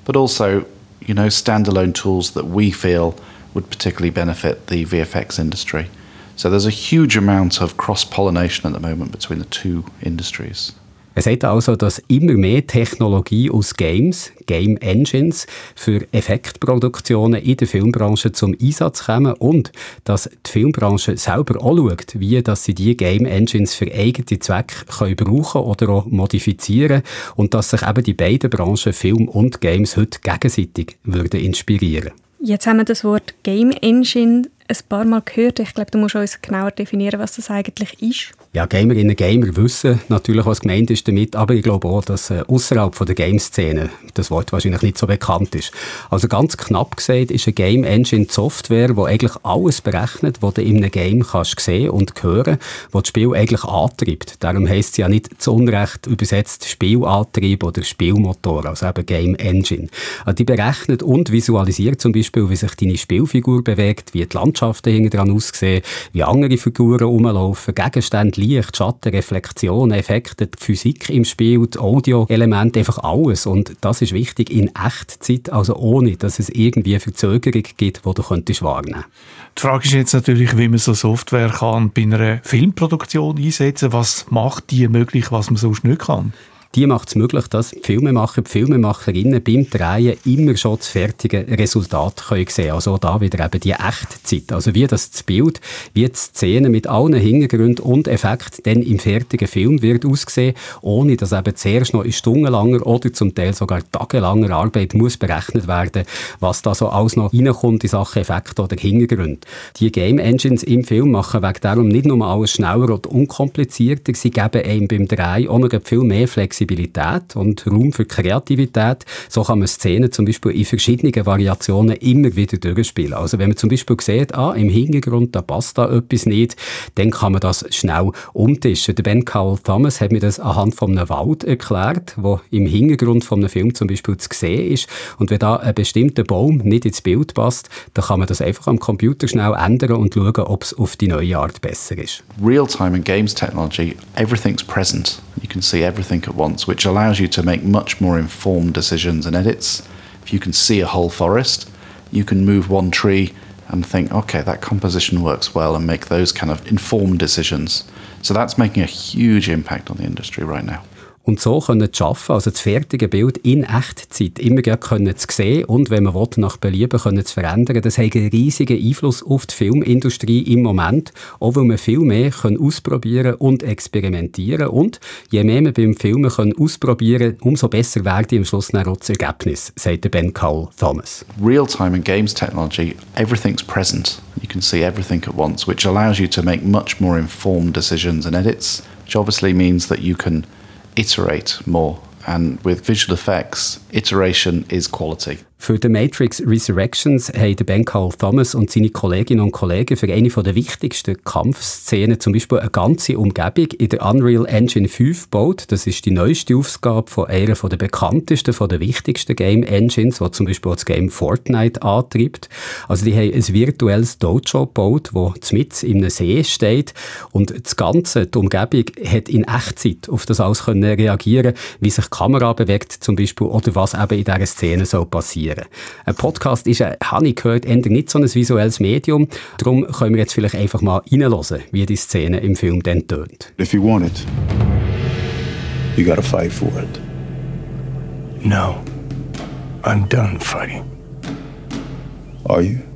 but also you know, standalone tools that we feel would particularly benefit the VFX industry. So there's a huge amount of cross pollination at the moment between the two industries. Er sagt also, dass immer mehr Technologie aus Games, Game Engines, für Effektproduktionen in der Filmbranche zum Einsatz kommen und dass die Filmbranche selber auch schaut, wie dass sie diese Game Engines für eigene Zwecke können brauchen oder auch modifizieren und dass sich eben die beiden Branchen Film und Games heute gegenseitig würden inspirieren. Jetzt haben wir das Wort Game Engine ein paar Mal gehört. Ich glaube, du musst uns genauer definieren, was das eigentlich ist. Ja, Gamerinnen und Gamer wissen natürlich, was gemeint ist damit, aber ich glaube auch, dass äh, außerhalb der Game-Szene das Wort wahrscheinlich nicht so bekannt ist. Also ganz knapp gesagt ist eine Game Engine Software, die eigentlich alles berechnet, was du in einem Game kannst sehen und hören, was das Spiel eigentlich antreibt. Darum heisst es ja nicht zu Unrecht übersetzt Spielantrieb oder Spielmotor, also eben Game Engine. Also die berechnet und visualisiert zum Beispiel, wie sich deine Spielfigur bewegt, wie die Landschaften hinten dran aussehen, wie andere Figuren rumlaufen, Gegenstände Licht, Schatten, Reflexion, Effekte, die Physik im Spiel, die Audio-Elemente, einfach alles. Und das ist wichtig in Echtzeit, also ohne, dass es irgendwie Verzögerung gibt, die du könntest wahrnehmen Die Frage ist jetzt natürlich, wie man so Software kann bei einer Filmproduktion einsetzen kann. Was macht die möglich, was man sonst nicht kann? Die macht es möglich, dass Filmemacher, Filmemacherinnen beim Drehen immer schon das fertige Resultat können sehen Also da wieder eben die Echtzeit. Also wie das Bild, wie die Szene mit allen Hintergründen und Effekten dann im fertigen Film wird aussehen, ohne dass eben zuerst noch in stundenlanger oder zum Teil sogar tagelanger Arbeit muss berechnet werden, was da so alles noch reinkommt in Sachen Effekte oder Hintergrund. Die Game Engines im Film machen wegen darum nicht nur alles schneller und unkomplizierter, sie geben einem beim Drehen auch noch viel mehr Flexibilität Flexibilität und Raum für Kreativität. So kann man Szenen zum Beispiel in verschiedenen Variationen immer wieder durchspielen. Also wenn man zum Beispiel sieht, ah, im Hintergrund, da passt da etwas nicht, dann kann man das schnell umtischen. Der Ben Carl Thomas hat mir das anhand von einem Wald erklärt, wo im Hintergrund von einem Film zum Beispiel zu sehen ist. Und wenn da ein bestimmter Baum nicht ins Bild passt, dann kann man das einfach am Computer schnell ändern und schauen, ob es auf die neue Art besser ist. Real-time in games technology, everything's present. You can see everything at once. which allows you to make much more informed decisions and edits. If you can see a whole forest, you can move one tree and think, okay, that composition works well, and make those kind of informed decisions. So that's making a huge impact on the industry right now. Und so können zu schaffen, also das fertige Bild in Echtzeit immer können zu sehen und wenn man will, nach Belieben können zu verändern. Das hat einen riesigen Einfluss auf die Filmindustrie im Moment, auch weil man viel mehr können ausprobieren und experimentieren und je mehr man beim Filmen können ausprobieren, umso besser werden am Schluss dann auch das Ergebnis, sagt Ben Cole Thomas. Real-time in games technology, everything's present. You can see everything at once, which allows you to make much more informed decisions and edits, which obviously means that you can iterate more. And with visual effects, iteration is quality. Für The Matrix Resurrections haben Ben Carl Thomas und seine Kolleginnen und Kollegen für eine der wichtigsten Kampfszenen zum Beispiel eine ganze Umgebung in der Unreal Engine 5 gebaut. Das ist die neueste Aufgabe von einer der bekanntesten, von der wichtigsten Game Engines, die zum Beispiel das Game Fortnite antreibt. Also die haben ein virtuelles Dojo gebaut, das mit in einem See steht und das Ganze, die Umgebung, hat in Echtzeit auf das alles können reagieren, wie sich die Kamera bewegt zum Beispiel oder was eben in dieser Szene soll passieren produzieren. Ein Podcast ist, äh, habe ich gehört, nicht so ein visuelles Medium. Darum können wir jetzt vielleicht einfach mal reinhören, wie die Szene im Film dann tönt. If you want it, you gotta fight for it. No. I'm done fighting. Are you?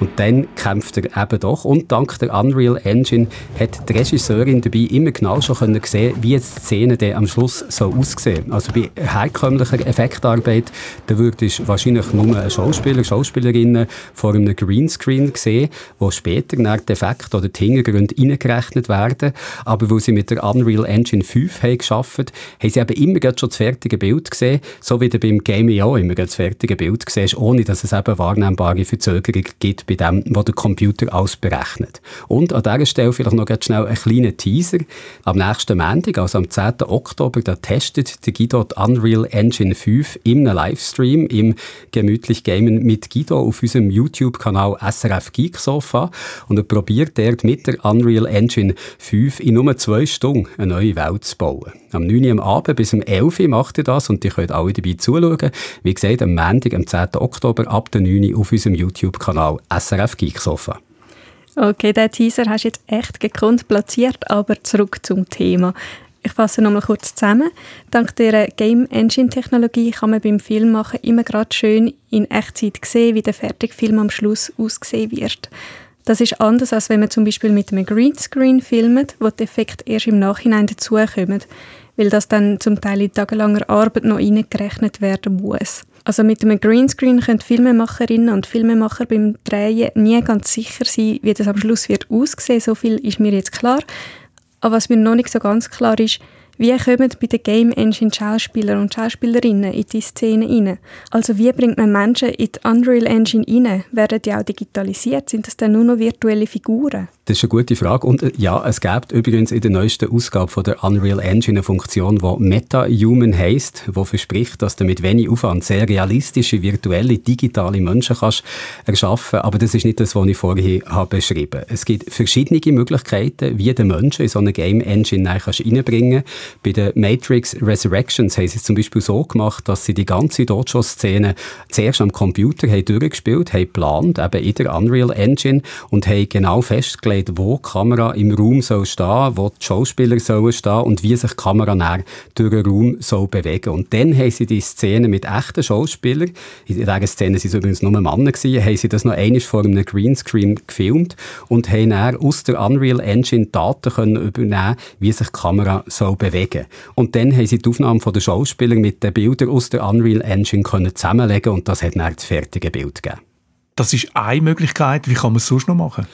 Und dann kämpft er eben doch. Und dank der Unreal Engine hat die Regisseurin dabei immer genau schon können sehen, wie die Szene dann am Schluss so aussehen. Also bei herkömmlicher Effektarbeit, da würdest du wahrscheinlich nur einen Schauspieler, Schauspielerinnen vor einem Greenscreen sehen, wo später nach Effekte oder die Hintergründe reingerechnet werden. Aber weil sie mit der Unreal Engine 5 haben geschafft, haben sie eben immer schon das fertige Bild gesehen, so wie du beim Gaming auch immer das fertige Bild siehst, ohne dass es eben wahrnehmbare Verzögerung gibt bei bei dem, was der Computer alles berechnet. Und an dieser Stelle vielleicht noch ganz schnell ein kleiner Teaser. Am nächsten Montag, also am 10. Oktober, da testet der Guido die Unreal Engine 5 im Livestream im Gemütlich Gamen mit Guido auf unserem YouTube-Kanal SRF Geek Sofa und er probiert dort mit der Unreal Engine 5 in nur zwei Stunden eine neue Welt zu bauen. Am 9. Uhr am Abend bis um 11 Uhr macht er das und ihr könnt alle dabei zuschauen. Wie gesagt, am Montag, am 10. Oktober ab der 9 Uhr auf unserem YouTube-Kanal SRF Geek Sofa. Okay, den Teaser hast du jetzt echt gekonnt platziert, aber zurück zum Thema. Ich fasse nochmal kurz zusammen. Dank der Game Engine Technologie kann man beim Filmmachen immer gerade schön in Echtzeit sehen, wie der fertige Film am Schluss ausgesehen wird. Das ist anders, als wenn man zum Beispiel mit einem Greenscreen filmt, wo die Effekte erst im Nachhinein dazukommen, weil das dann zum Teil in tagelanger Arbeit noch eingerechnet werden muss. Also mit einem Greenscreen können Filmemacherinnen und Filmemacher beim Drehen nie ganz sicher sein, wie das am Schluss wird aussehen. So viel ist mir jetzt klar. Aber was mir noch nicht so ganz klar ist, wie kommen bei den Game Engine Schauspieler und Schauspielerinnen in die Szene rein? Also wie bringt man Menschen in die Unreal Engine rein? Werden die auch digitalisiert? Sind das dann nur noch virtuelle Figuren? Das ist eine gute Frage. Und äh, ja, es gibt übrigens in der neuesten Ausgabe von der Unreal Engine eine Funktion, die Meta-Human heisst, die verspricht, dass du mit wenig Aufwand sehr realistische, virtuelle, digitale Menschen kannst erschaffen Aber das ist nicht das, was ich vorhin habe beschrieben habe. Es gibt verschiedene Möglichkeiten, wie den Menschen in so eine Game Engine reinbringen kannst. Bei den Matrix Resurrections haben sie es zum Beispiel so gemacht, dass sie die ganze Dojo-Szene zuerst am Computer haben durchgespielt, haben geplant, eben in der Unreal Engine und haben genau festgelegt, festgelegt, wo die Kamera im Raum soll stehen, wo die Schauspieler sollen stehen und wie sich die Kamera näher durch den Raum soll bewegen. Und dann haben sie die Szene mit echten Schauspielern, in dieser Szene waren es übrigens nur Männer, gewesen, haben sie das noch einmal vor einem Greenscreen gefilmt und haben dann aus der Unreal Engine Daten können übernehmen, wie sich die Kamera soll bewegen. Und dann haben sie die Aufnahmen der Schauspieler mit den Bildern aus der Unreal Engine können zusammenlegen und das hat dann das fertige Bild gegeben. Das ist eine Möglichkeit. Wie kann man es sonst noch machen?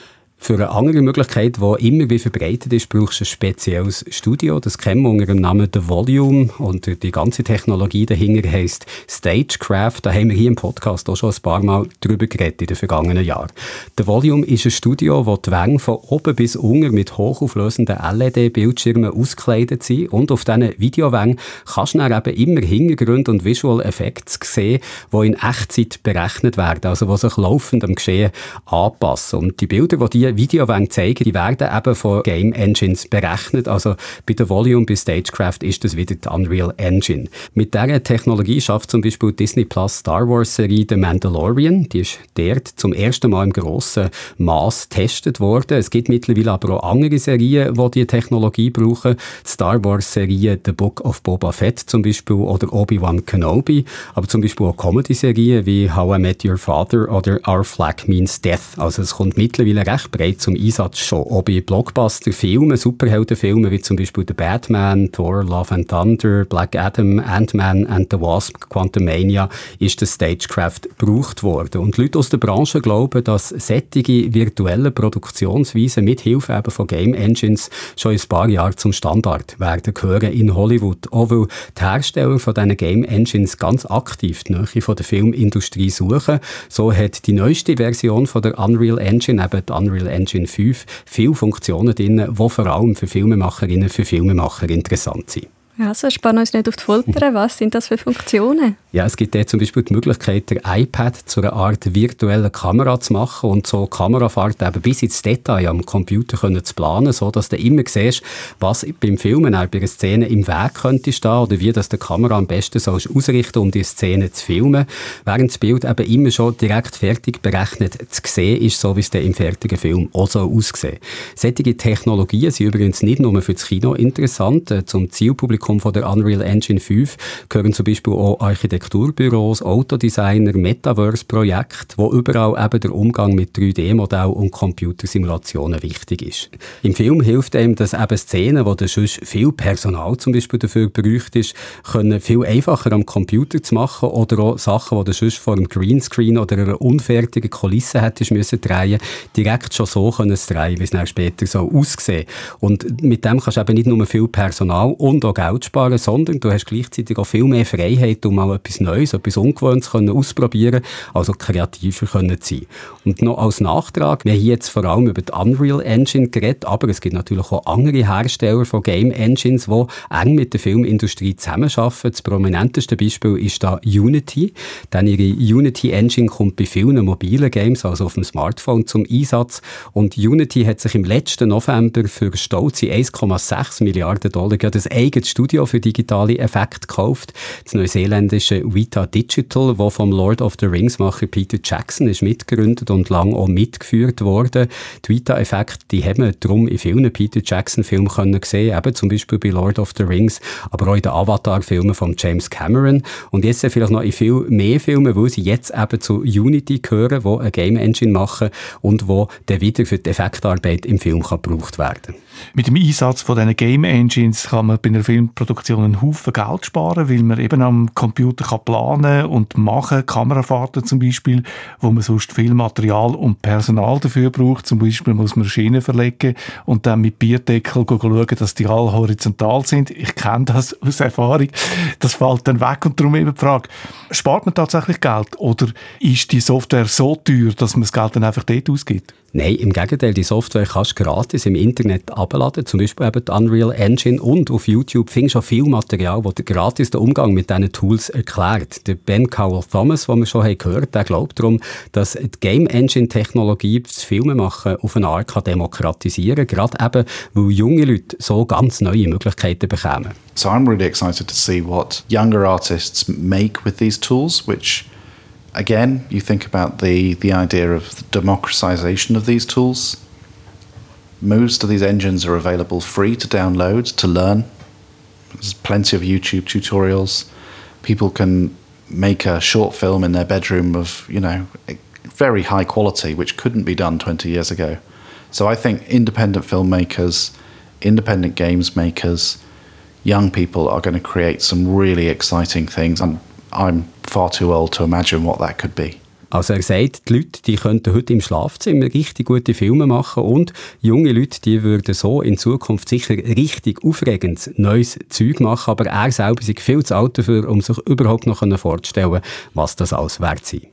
Für eine andere Möglichkeit, die immer wieder verbreitet ist, brauchst du ein spezielles Studio. Das kennen wir unter dem Namen The Volume und die ganze Technologie dahinter heisst Stagecraft. Da haben wir hier im Podcast auch schon ein paar Mal drüber geredet in den vergangenen Jahren. The Volume ist ein Studio, wo die Wände von oben bis unten mit hochauflösenden LED-Bildschirmen ausgekleidet sind und auf diesen Videowängen kannst du dann eben immer Hintergründe und Visual Effects sehen, die in Echtzeit berechnet werden, also die sich laufend am Geschehen anpassen. Und die Bilder, die die Video zeigen die werden eben von Game Engines berechnet. Also bei der Volume, bei Stagecraft ist das wieder die Unreal Engine. Mit dieser Technologie schafft zum Beispiel Disney Plus Star Wars Serie The Mandalorian. Die ist dort zum ersten Mal im grossen Maß getestet worden. Es gibt mittlerweile aber auch andere Serien, die diese Technologie brauchen. Die Star Wars Serie The Book of Boba Fett zum Beispiel oder Obi-Wan Kenobi. Aber zum Beispiel auch Comedy-Serien wie How I Met Your Father oder Our Flag Means Death. Also es kommt mittlerweile recht breit breit zum Einsatz schon. Ob bei Blockbuster-Filmen, Superheldenfilmen wie zum Beispiel The Batman, Thor, Love and Thunder, Black Adam, Ant-Man and the Wasp, Quantumania, ist das Stagecraft gebraucht worden. Und Leute aus der Branche glauben, dass sättige virtuelle Produktionsweisen mit Hilfe eben von Game Engines schon in ein paar Jahren zum Standard werden gehören in Hollywood. Auch weil die Hersteller von diesen Game Engines ganz aktiv die Nähe von der Filmindustrie suchen. So hat die neueste Version von der Unreal Engine, eben die Unreal Engine 5 viele Funktionen drin, die vor allem für Filmemacherinnen, für Filmemacher interessant sind. Also spannen uns nicht auf die Folter. Was sind das für Funktionen? Ja, es gibt dort zum Beispiel die Möglichkeit, der iPad zu einer Art virtuellen Kamera zu machen und so Kamerafahrten eben bis ins Detail am Computer können zu planen, so dass du immer siehst, was beim Filmen auch bei einer Szene im Weg könnte stehen oder wie das der Kamera am besten sollst ausrichten, um die Szene zu filmen, während das Bild eben immer schon direkt fertig berechnet zu sehen ist, so wie es dann im fertigen Film auch so aussieht. Solche Technologien sind übrigens nicht nur für das Kino interessant, zum Zielpublikum von der Unreal Engine 5 gehören zum Beispiel auch Architektur Architekturbüros, Autodesigner, Metaverse-Projekte, wo überall eben der Umgang mit 3D-Modellen und Computersimulationen wichtig ist. Im Film hilft einem, dass eben Szenen, wo sonst viel Personal zum Beispiel dafür bräuchte, ist, können viel einfacher am Computer zu machen oder auch Sachen, die du sonst vor einem Greenscreen oder einer unfertigen Kulisse hättest müssen drehen, direkt schon so können es drehen, wie es dann später so aussehen. Und mit dem kannst du eben nicht nur viel Personal und auch Geld sparen, sondern du hast gleichzeitig auch viel mehr Freiheit, um mal etwas etwas Neues, etwas Ungewohntes können ausprobieren also kreativer können sein. Und noch als Nachtrag, wir haben jetzt vor allem über die Unreal Engine geredet, aber es gibt natürlich auch andere Hersteller von Game Engines, die eng mit der Filmindustrie zusammenarbeiten. Das prominenteste Beispiel ist da Unity, denn ihre Unity Engine kommt bei vielen mobilen Games, also auf dem Smartphone, zum Einsatz. Und Unity hat sich im letzten November für stolze 1,6 Milliarden Dollar das eigene Studio für digitale Effekte gekauft. Das neuseeländische Vita Digital, wo vom Lord of the Rings Macher Peter Jackson ist mitgegründet und lang auch mitgeführt worden. Die Vita-Effekte, die haben wir darum in vielen Peter Jackson-Filmen können sehen, eben zum Beispiel bei Lord of the Rings, aber auch in den Avatar-Filmen von James Cameron. Und jetzt vielleicht noch in viel mehr Filmen, weil sie jetzt eben zu Unity gehören, wo eine Game Engine machen und wo dann wieder für die Effektarbeit im Film kann gebraucht werden mit dem Einsatz von diesen Game Engines kann man bei einer Filmproduktion einen Haufen Geld sparen, weil man eben am Computer kann planen und machen, Kamerafahrten zum Beispiel, wo man sonst viel Material und Personal dafür braucht. Zum Beispiel muss man Schienen verlegen und dann mit Bierdeckel schauen, dass die alle horizontal sind. Ich kenne das aus Erfahrung. Das fällt dann weg und darum eben die Frage, spart man tatsächlich Geld oder ist die Software so teuer, dass man das Geld dann einfach dort ausgibt? Nein, im Gegenteil, die Software kannst du gratis im Internet abladen, zum Beispiel eben die Unreal Engine und auf YouTube findest du auch viel Material, das dir gratis den Umgang mit diesen Tools erklärt. Der Ben Cowell Thomas, den wir schon haben gehört der glaubt darum, dass die Game Engine Technologie das Filmemachen auf eine Art kann demokratisieren kann, gerade eben, weil junge Leute so ganz neue Möglichkeiten bekommen. So I'm really excited to see what younger artists make with these tools, which again, you think about the, the idea of the democratization of these tools. Most of these engines are available free to download, to learn. There's plenty of YouTube tutorials. People can make a short film in their bedroom of, you know, very high quality, which couldn't be done 20 years ago. So I think independent filmmakers, independent games makers, young people are going to create some really exciting things. And I'm far too old to imagine what that could be. Also er sagt, die Leute die könnten heute im Schlafzimmer richtig gute Filme machen und junge Leute die würden so in Zukunft sicher richtig aufregendes neues Zeug machen, aber er selber ist viel zu alt dafür, um sich überhaupt noch vorzustellen, was das alles wert sein.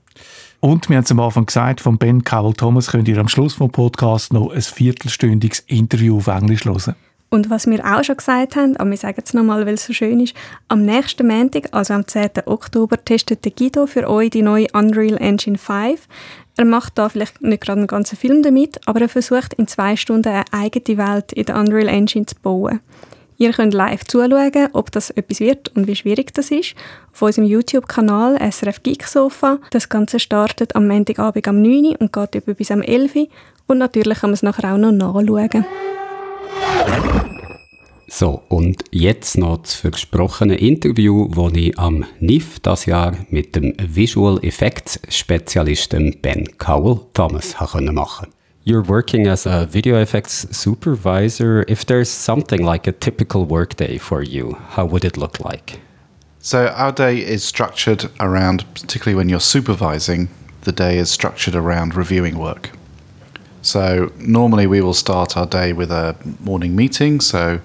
Und wir haben es am Anfang gesagt, von Ben Cowell Thomas könnt ihr am Schluss vom Podcast noch ein viertelstündiges Interview auf Englisch hören. Und was wir auch schon gesagt haben, aber wir sagen es nochmal, weil es so schön ist, am nächsten Montag, also am 10. Oktober, testet der Guido für euch die neue Unreal Engine 5. Er macht da vielleicht nicht gerade einen ganzen Film damit, aber er versucht in zwei Stunden eine eigene Welt in der Unreal Engine zu bauen. Ihr könnt live zuschauen, ob das etwas wird und wie schwierig das ist, auf unserem YouTube-Kanal SRF Geek Sofa. Das Ganze startet am Montagabend am 9 Uhr und geht über bis am 11 Uhr. Und natürlich kann man es nachher auch noch nachschauen. So, und jetzt noch das versprochene Interview, das ich am NIF das Jahr mit dem Visual Effects Spezialisten Ben Cowell Thomas machen konnte. You're working as a video effects supervisor. If there's something like a typical workday for you, how would it look like? So, our day is structured around, particularly when you're supervising, the day is structured around reviewing work. So normally we will start our day with a morning meeting. So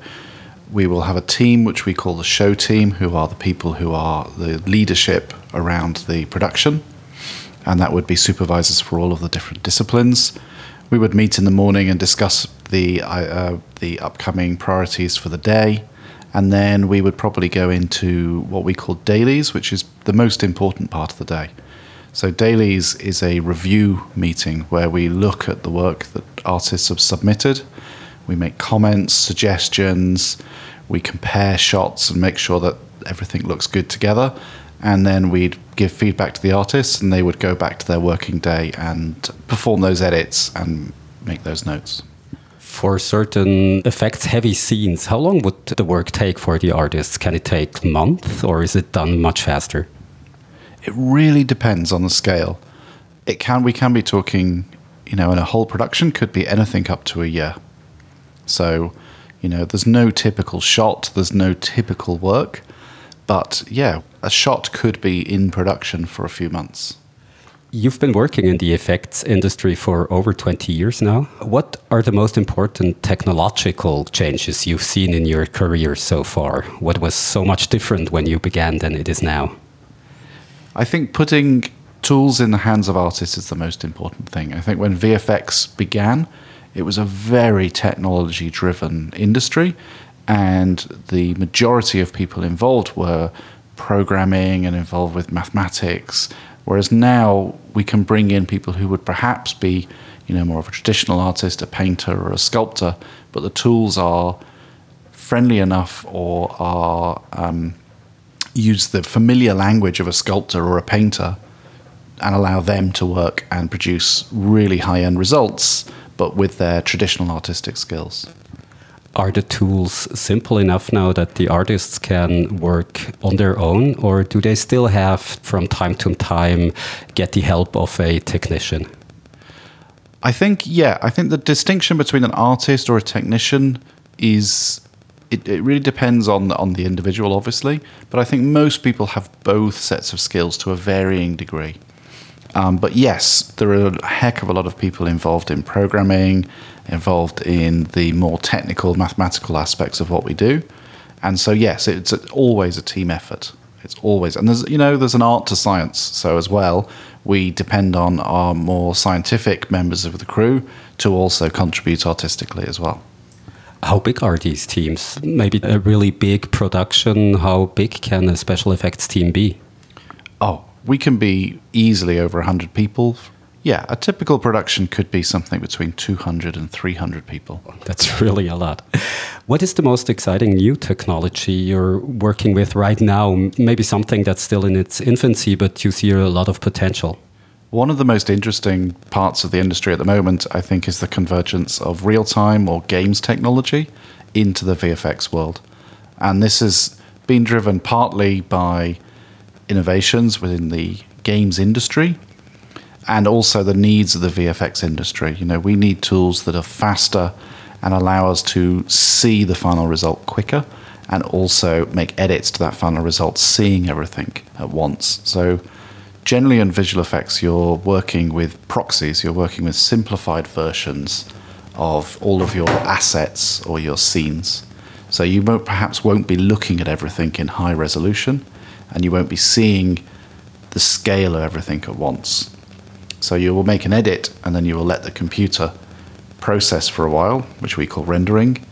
we will have a team which we call the show team, who are the people who are the leadership around the production, and that would be supervisors for all of the different disciplines. We would meet in the morning and discuss the uh, the upcoming priorities for the day, and then we would probably go into what we call dailies, which is the most important part of the day. So dailies is a review meeting where we look at the work that artists have submitted. We make comments, suggestions, we compare shots and make sure that everything looks good together. And then we'd give feedback to the artists, and they would go back to their working day and perform those edits and make those notes. For certain effects heavy scenes, how long would the work take for the artists? Can it take months or is it done much faster? It really depends on the scale. It can we can be talking, you know, in a whole production could be anything up to a year. So, you know, there's no typical shot, there's no typical work, but yeah, a shot could be in production for a few months. You've been working in the effects industry for over 20 years now. What are the most important technological changes you've seen in your career so far? What was so much different when you began than it is now? I think putting tools in the hands of artists is the most important thing. I think when VFX began, it was a very technology driven industry, and the majority of people involved were programming and involved with mathematics. Whereas now we can bring in people who would perhaps be, you know, more of a traditional artist, a painter or a sculptor, but the tools are friendly enough or are um, use the familiar language of a sculptor or a painter and allow them to work and produce really high end results, but with their traditional artistic skills. Are the tools simple enough now that the artists can work on their own, or do they still have, from time to time, get the help of a technician? I think, yeah, I think the distinction between an artist or a technician is it, it really depends on on the individual, obviously. But I think most people have both sets of skills to a varying degree. Um, but yes, there are a heck of a lot of people involved in programming, involved in the more technical mathematical aspects of what we do. And so, yes, it's always a team effort. It's always, and there's, you know, there's an art to science. So, as well, we depend on our more scientific members of the crew to also contribute artistically as well. How big are these teams? Maybe a really big production. How big can a special effects team be? Oh, we can be easily over 100 people. Yeah, a typical production could be something between 200 and 300 people. That's really a lot. What is the most exciting new technology you're working with right now? Maybe something that's still in its infancy, but you see a lot of potential. One of the most interesting parts of the industry at the moment, I think, is the convergence of real time or games technology into the VFX world. And this has been driven partly by innovations within the games industry and also the needs of the VFX industry. You know, we need tools that are faster and allow us to see the final result quicker and also make edits to that final result, seeing everything at once. So, generally in visual effects, you're working with proxies, you're working with simplified versions of all of your assets or your scenes. So, you won't, perhaps won't be looking at everything in high resolution and you won't be seeing the scale of everything at once. So you will make an edit and then you will let the computer process for a while, which we call rendering,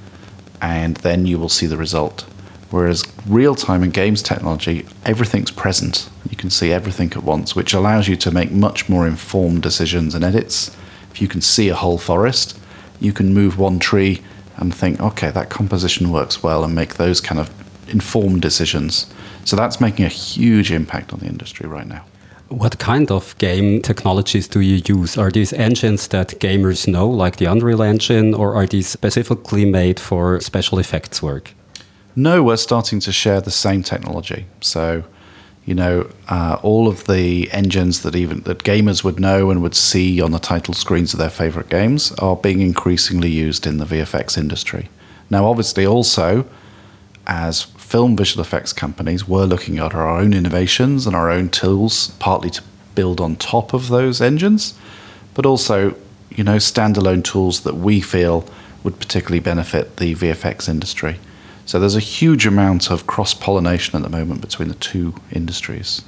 and then you will see the result. Whereas real time and games technology, everything's present. You can see everything at once, which allows you to make much more informed decisions and edits. If you can see a whole forest, you can move one tree and think, okay, that composition works well, and make those kind of informed decisions. So that's making a huge impact on the industry right now. What kind of game technologies do you use? Are these engines that gamers know, like the Unreal Engine, or are these specifically made for special effects work? No, we're starting to share the same technology. So, you know, uh, all of the engines that even that gamers would know and would see on the title screens of their favorite games are being increasingly used in the VFX industry. Now, obviously, also as film visual effects companies, we're looking at our own innovations and our own tools, partly to build on top of those engines, but also, you know, standalone tools that we feel would particularly benefit the VFX industry. So there's a huge amount of cross pollination at the moment between the two industries.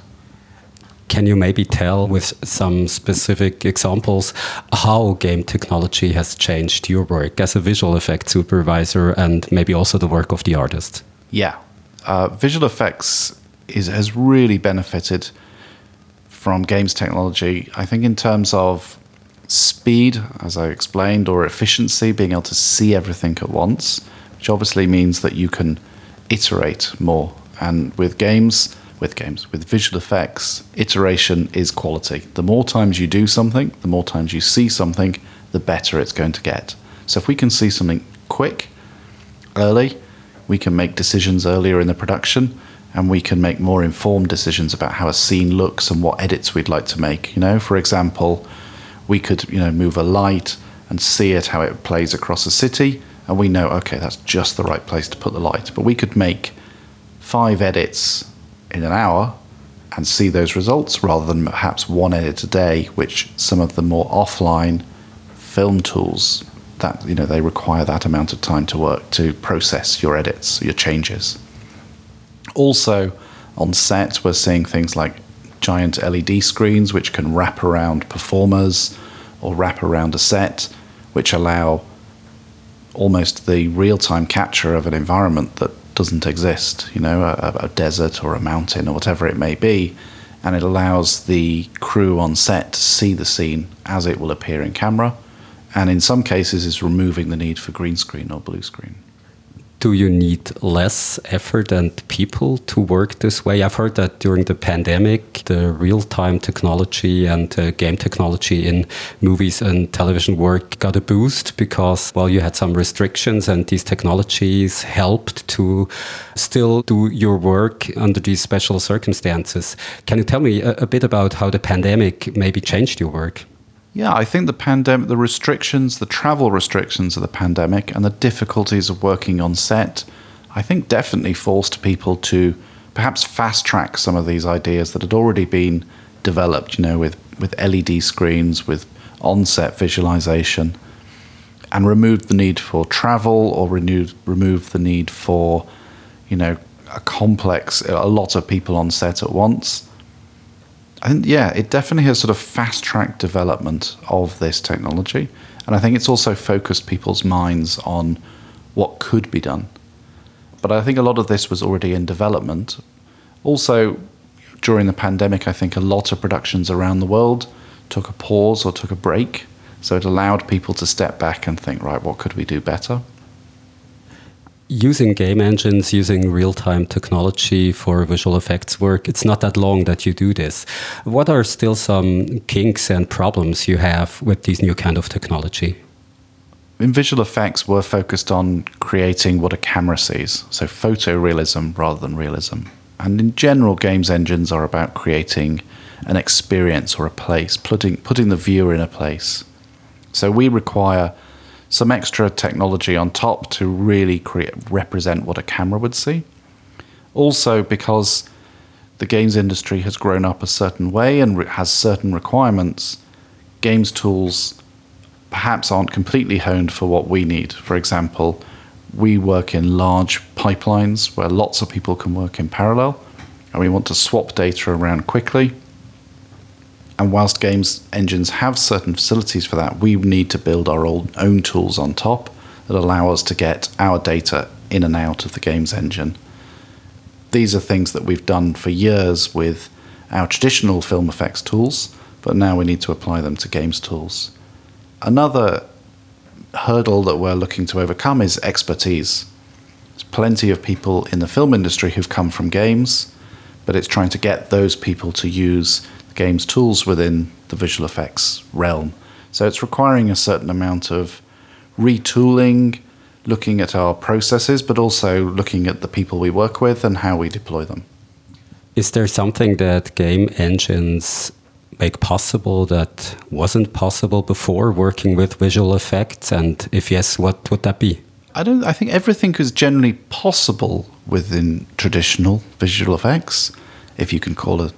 Can you maybe tell with some specific examples how game technology has changed your work as a visual effects supervisor and maybe also the work of the artist? Yeah. Uh, visual effects is, has really benefited from games technology, I think, in terms of speed, as I explained, or efficiency, being able to see everything at once, which obviously means that you can iterate more. And with games, with games, with visual effects, iteration is quality. The more times you do something, the more times you see something, the better it's going to get. So if we can see something quick, early, we can make decisions earlier in the production and we can make more informed decisions about how a scene looks and what edits we'd like to make. You know, for example, we could, you know, move a light and see it how it plays across a city and we know okay, that's just the right place to put the light. But we could make five edits in an hour and see those results rather than perhaps one edit a day, which some of the more offline film tools that you know they require that amount of time to work to process your edits, your changes. Also, on set, we're seeing things like giant LED screens which can wrap around performers or wrap around a set, which allow almost the real time capture of an environment that doesn't exist, you know, a, a, desert or a mountain or whatever it may be. And it allows the crew on set to see the scene as it will appear in camera. And in some cases, is removing the need for green screen or blue screen do you need less effort and people to work this way? I've heard that during the pandemic, the real time technology and uh, game technology in movies and television work got a boost because, well, you had some restrictions and these technologies helped to still do your work under these special circumstances. Can you tell me a, a bit about how the pandemic maybe changed your work? Yeah, I think the pandemic, the restrictions, the travel restrictions of the pandemic, and the difficulties of working on set, I think definitely forced people to perhaps fast track some of these ideas that had already been developed, you know, with, with LED screens, with on set visualization, and removed the need for travel or renewed, removed the need for, you know, a complex, a lot of people on set at once I think, yeah, it definitely has sort of fast tracked development of this technology. And I think it's also focused people's minds on what could be done. But I think a lot of this was already in development. Also, during the pandemic, I think a lot of productions around the world took a pause or took a break. So it allowed people to step back and think, right, what could we do better? Using game engines, using real time technology for visual effects work, it's not that long that you do this. What are still some kinks and problems you have with these new kind of technology? In visual effects, we're focused on creating what a camera sees, so photorealism rather than realism. And in general, games engines are about creating an experience or a place, putting, putting the viewer in a place. So we require some extra technology on top to really create, represent what a camera would see. Also, because the games industry has grown up a certain way and has certain requirements, games tools perhaps aren't completely honed for what we need. For example, we work in large pipelines where lots of people can work in parallel, and we want to swap data around quickly and whilst games engines have certain facilities for that, we need to build our own tools on top that allow us to get our data in and out of the games engine. These are things that we've done for years with our traditional film effects tools, but now we need to apply them to games tools. Another hurdle that we're looking to overcome is expertise. There's plenty of people in the film industry who've come from games, but it's trying to get those people to use games tools within the visual effects realm. So it's requiring a certain amount of retooling, looking at our processes, but also looking at the people we work with and how we deploy them. Is there something that game engines make possible that wasn't possible before working with visual effects? And if yes, what would that be? I don't I think everything is generally possible within traditional visual effects, if you can call it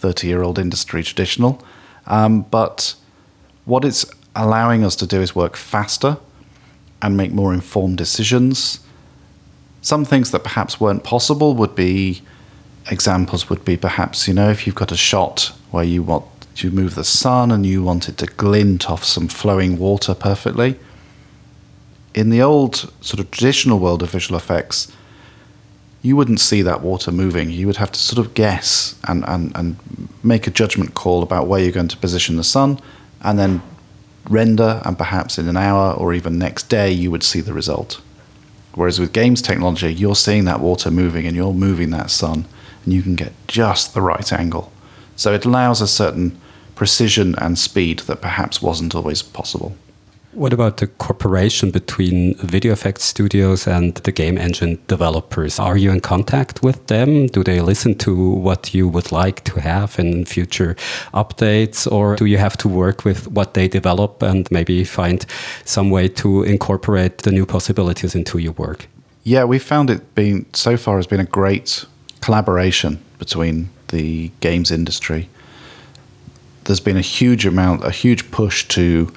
30 year old industry traditional. Um, but what it's allowing us to do is work faster and make more informed decisions. Some things that perhaps weren't possible would be examples would be perhaps, you know, if you've got a shot where you want to move the sun and you want it to glint off some flowing water perfectly. In the old sort of traditional world of visual effects, you wouldn't see that water moving. You would have to sort of guess and, and, and make a judgment call about where you're going to position the sun and then render, and perhaps in an hour or even next day, you would see the result. Whereas with games technology, you're seeing that water moving and you're moving that sun, and you can get just the right angle. So it allows a certain precision and speed that perhaps wasn't always possible. What about the cooperation between video effects studios and the game engine developers? Are you in contact with them? Do they listen to what you would like to have in future updates? Or do you have to work with what they develop and maybe find some way to incorporate the new possibilities into your work? Yeah, we found it being so far has been a great collaboration between the games industry. There's been a huge amount, a huge push to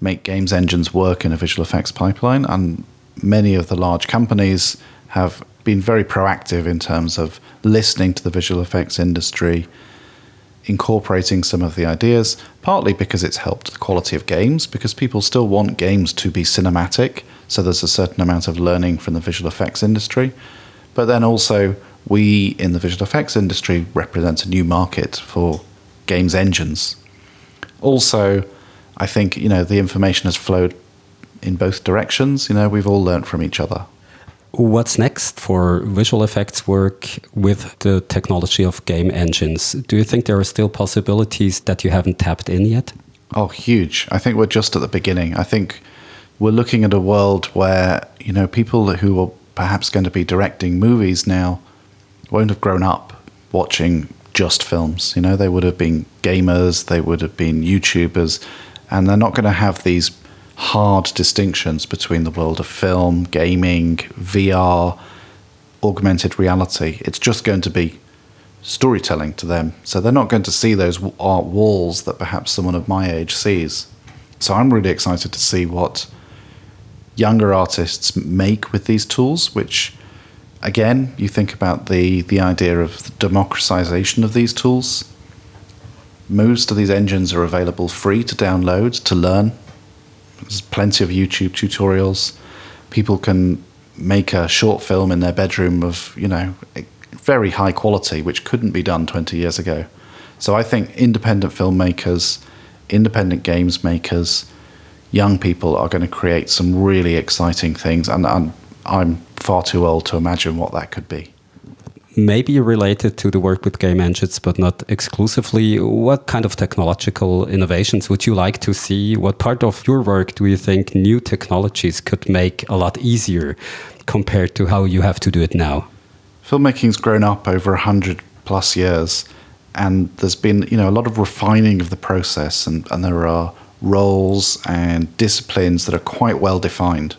make games engines work in a visual effects pipeline. And many of the large companies have been very proactive in terms of listening to the visual effects industry, incorporating some of the ideas, partly because it's helped the quality of games, because people still want games to be cinematic, so there's a certain amount of learning from the visual effects industry. But then also, we in the visual effects industry represent a new market for games engines. Also, I think you know the information has flowed in both directions. You know, we've all learned from each other. What's next for visual effects work with the technology of game engines? Do you think there are still possibilities that you haven't tapped in yet? Oh, huge. I think we're just at the beginning. I think we're looking at a world where, you know, people who are perhaps going to be directing movies now won't have grown up watching just films. You know, they would have been gamers, they would have been YouTubers, and they're not going to have these hard distinctions between the world of film, gaming, VR, augmented reality. It's just going to be storytelling to them. So they're not going to see those art walls that perhaps someone of my age sees. So I'm really excited to see what younger artists make with these tools, which again, you think about the, the idea of the democratization of these tools. Most of these engines are available free to download, to learn, there's plenty of YouTube tutorials. People can make a short film in their bedroom of, you know, very high quality, which couldn't be done 20 years ago. So I think independent filmmakers, independent games makers, young people are going to create some really exciting things. And I'm, I'm far too old to imagine what that could be maybe related to the work with game engines, but not exclusively. What kind of technological innovations would you like to see? What part of your work do you think new technologies could make a lot easier compared to how you have to do it now? Filmmaking's grown up over 100 plus years, and there's been you know a lot of refining of the process, and, and there are roles and disciplines that are quite well defined.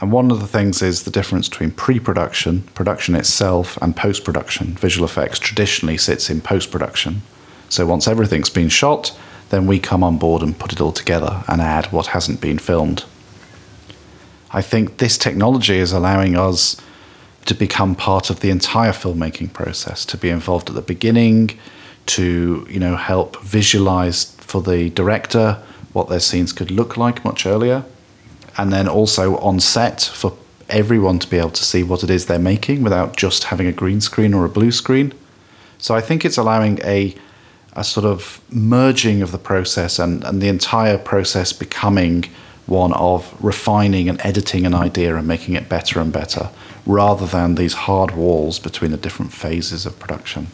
And one of the things is the difference between pre production, production itself, and post production. Visual effects traditionally sits in post production. So once everything's been shot, then we come on board and put it all together and add what hasn't been filmed. I think this technology is allowing us to become part of the entire filmmaking process, to be involved at the beginning, to you know help visualize for the director what their scenes could look like much earlier and then also on set for everyone to be able to see what it is they're making without just having a green screen or a blue screen. So I think it's allowing a a sort of merging of the process and, and the entire process becoming one of refining and editing an idea and making it better and better rather than these hard walls between the different phases of production.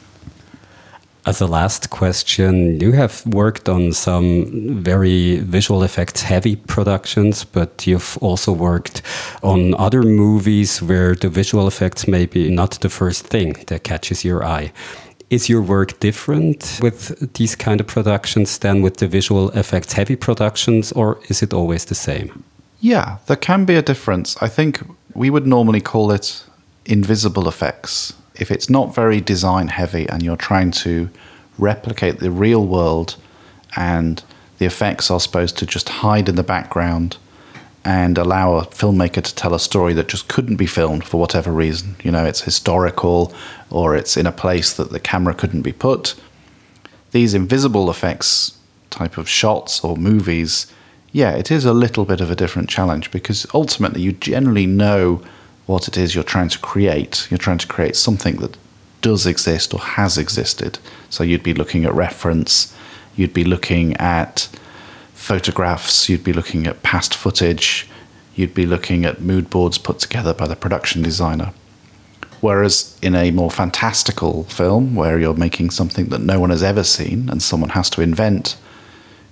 As a last question, you have worked on some very visual effects heavy productions, but you've also worked on other movies where the visual effects may be not the first thing that catches your eye. Is your work different with these kind of productions than with the visual effects heavy productions, or is it always the same? Yeah, there can be a difference. I think we would normally call it invisible effects if it's not very design heavy and you're trying to replicate the real world and the effects are supposed to just hide in the background and allow a filmmaker to tell a story that just couldn't be filmed for whatever reason. You know, it's historical or it's in a place that the camera couldn't be put. These invisible effects type of shots or movies, yeah, it is a little bit of a different challenge because ultimately you generally know what it is you're trying to create. You're trying to create something that does exist or has existed. So you'd be looking at reference, you'd be looking at photographs, you'd be looking at past footage, you'd be looking at mood boards put together by the production designer. Whereas in a more fantastical film, where you're making something that no one has ever seen and someone has to invent,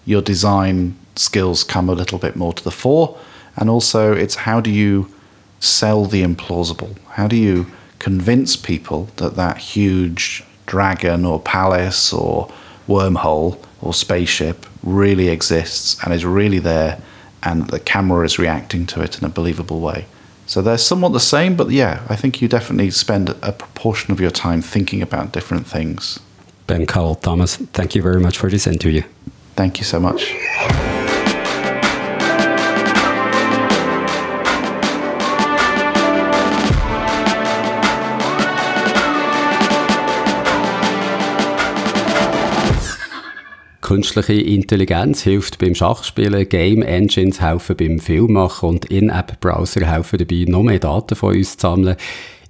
your design skills come a little bit more to the fore. And also, it's how do you sell the implausible? How do you convince people that that huge dragon or palace or wormhole or spaceship really exists and is really there and the camera is reacting to it in a believable way? So they're somewhat the same, but yeah, I think you definitely spend a proportion of your time thinking about different things. Ben Cowell Thomas, thank you very much for this interview. Thank you so much. Künstliche Intelligenz hilft beim Schachspielen, Game Engines helfen beim Filmmachen und In-App-Browser helfen dabei, noch mehr Daten von uns zu sammeln.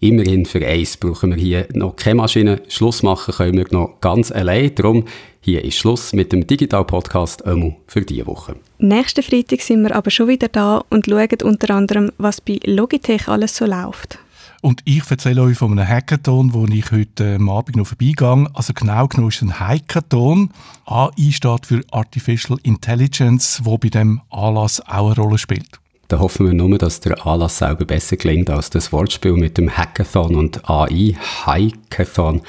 Immerhin für eins brauchen wir hier noch keine Maschine. Schluss machen können wir noch ganz allein. Darum hier ist Schluss mit dem Digital Podcast Ömu für diese Woche. Nächsten Freitag sind wir aber schon wieder da und schauen unter anderem, was bei Logitech alles so läuft. Und ich erzähle euch von einem Hackathon, wo ich heute am Abend noch vorbeigehe. Also genau genommen ist es ein Hackathon. AI steht für Artificial Intelligence, wo bei dem Anlass auch eine Rolle spielt. Da hoffen wir nur, dass der Anlass selber besser klingt als das Wortspiel mit dem Hackathon und AI. Hackathon.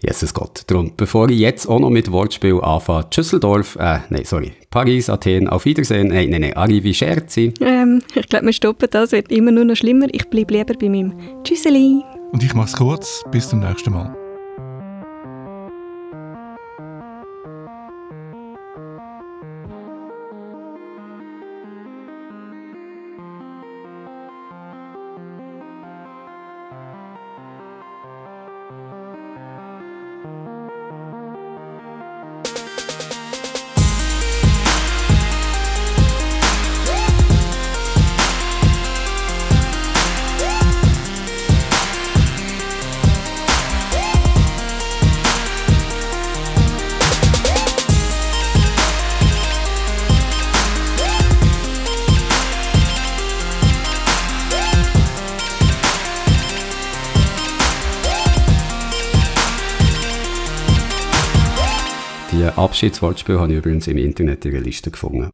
Jesus Gott. Darum, bevor ich jetzt auch noch mit Wortspiel anfange, Düsseldorf, äh, nein, sorry, Paris, Athen, auf Wiedersehen, nein, nein, nein, arrivi scherzi. Ähm, ich glaube, wir stoppen das, wird immer nur noch schlimmer. Ich bleibe lieber bei meinem Tschüsseli. Und ich mache es kurz, bis zum nächsten Mal. Die Abschiedswortspiele habe ich übrigens im Internet in einer Liste gefunden.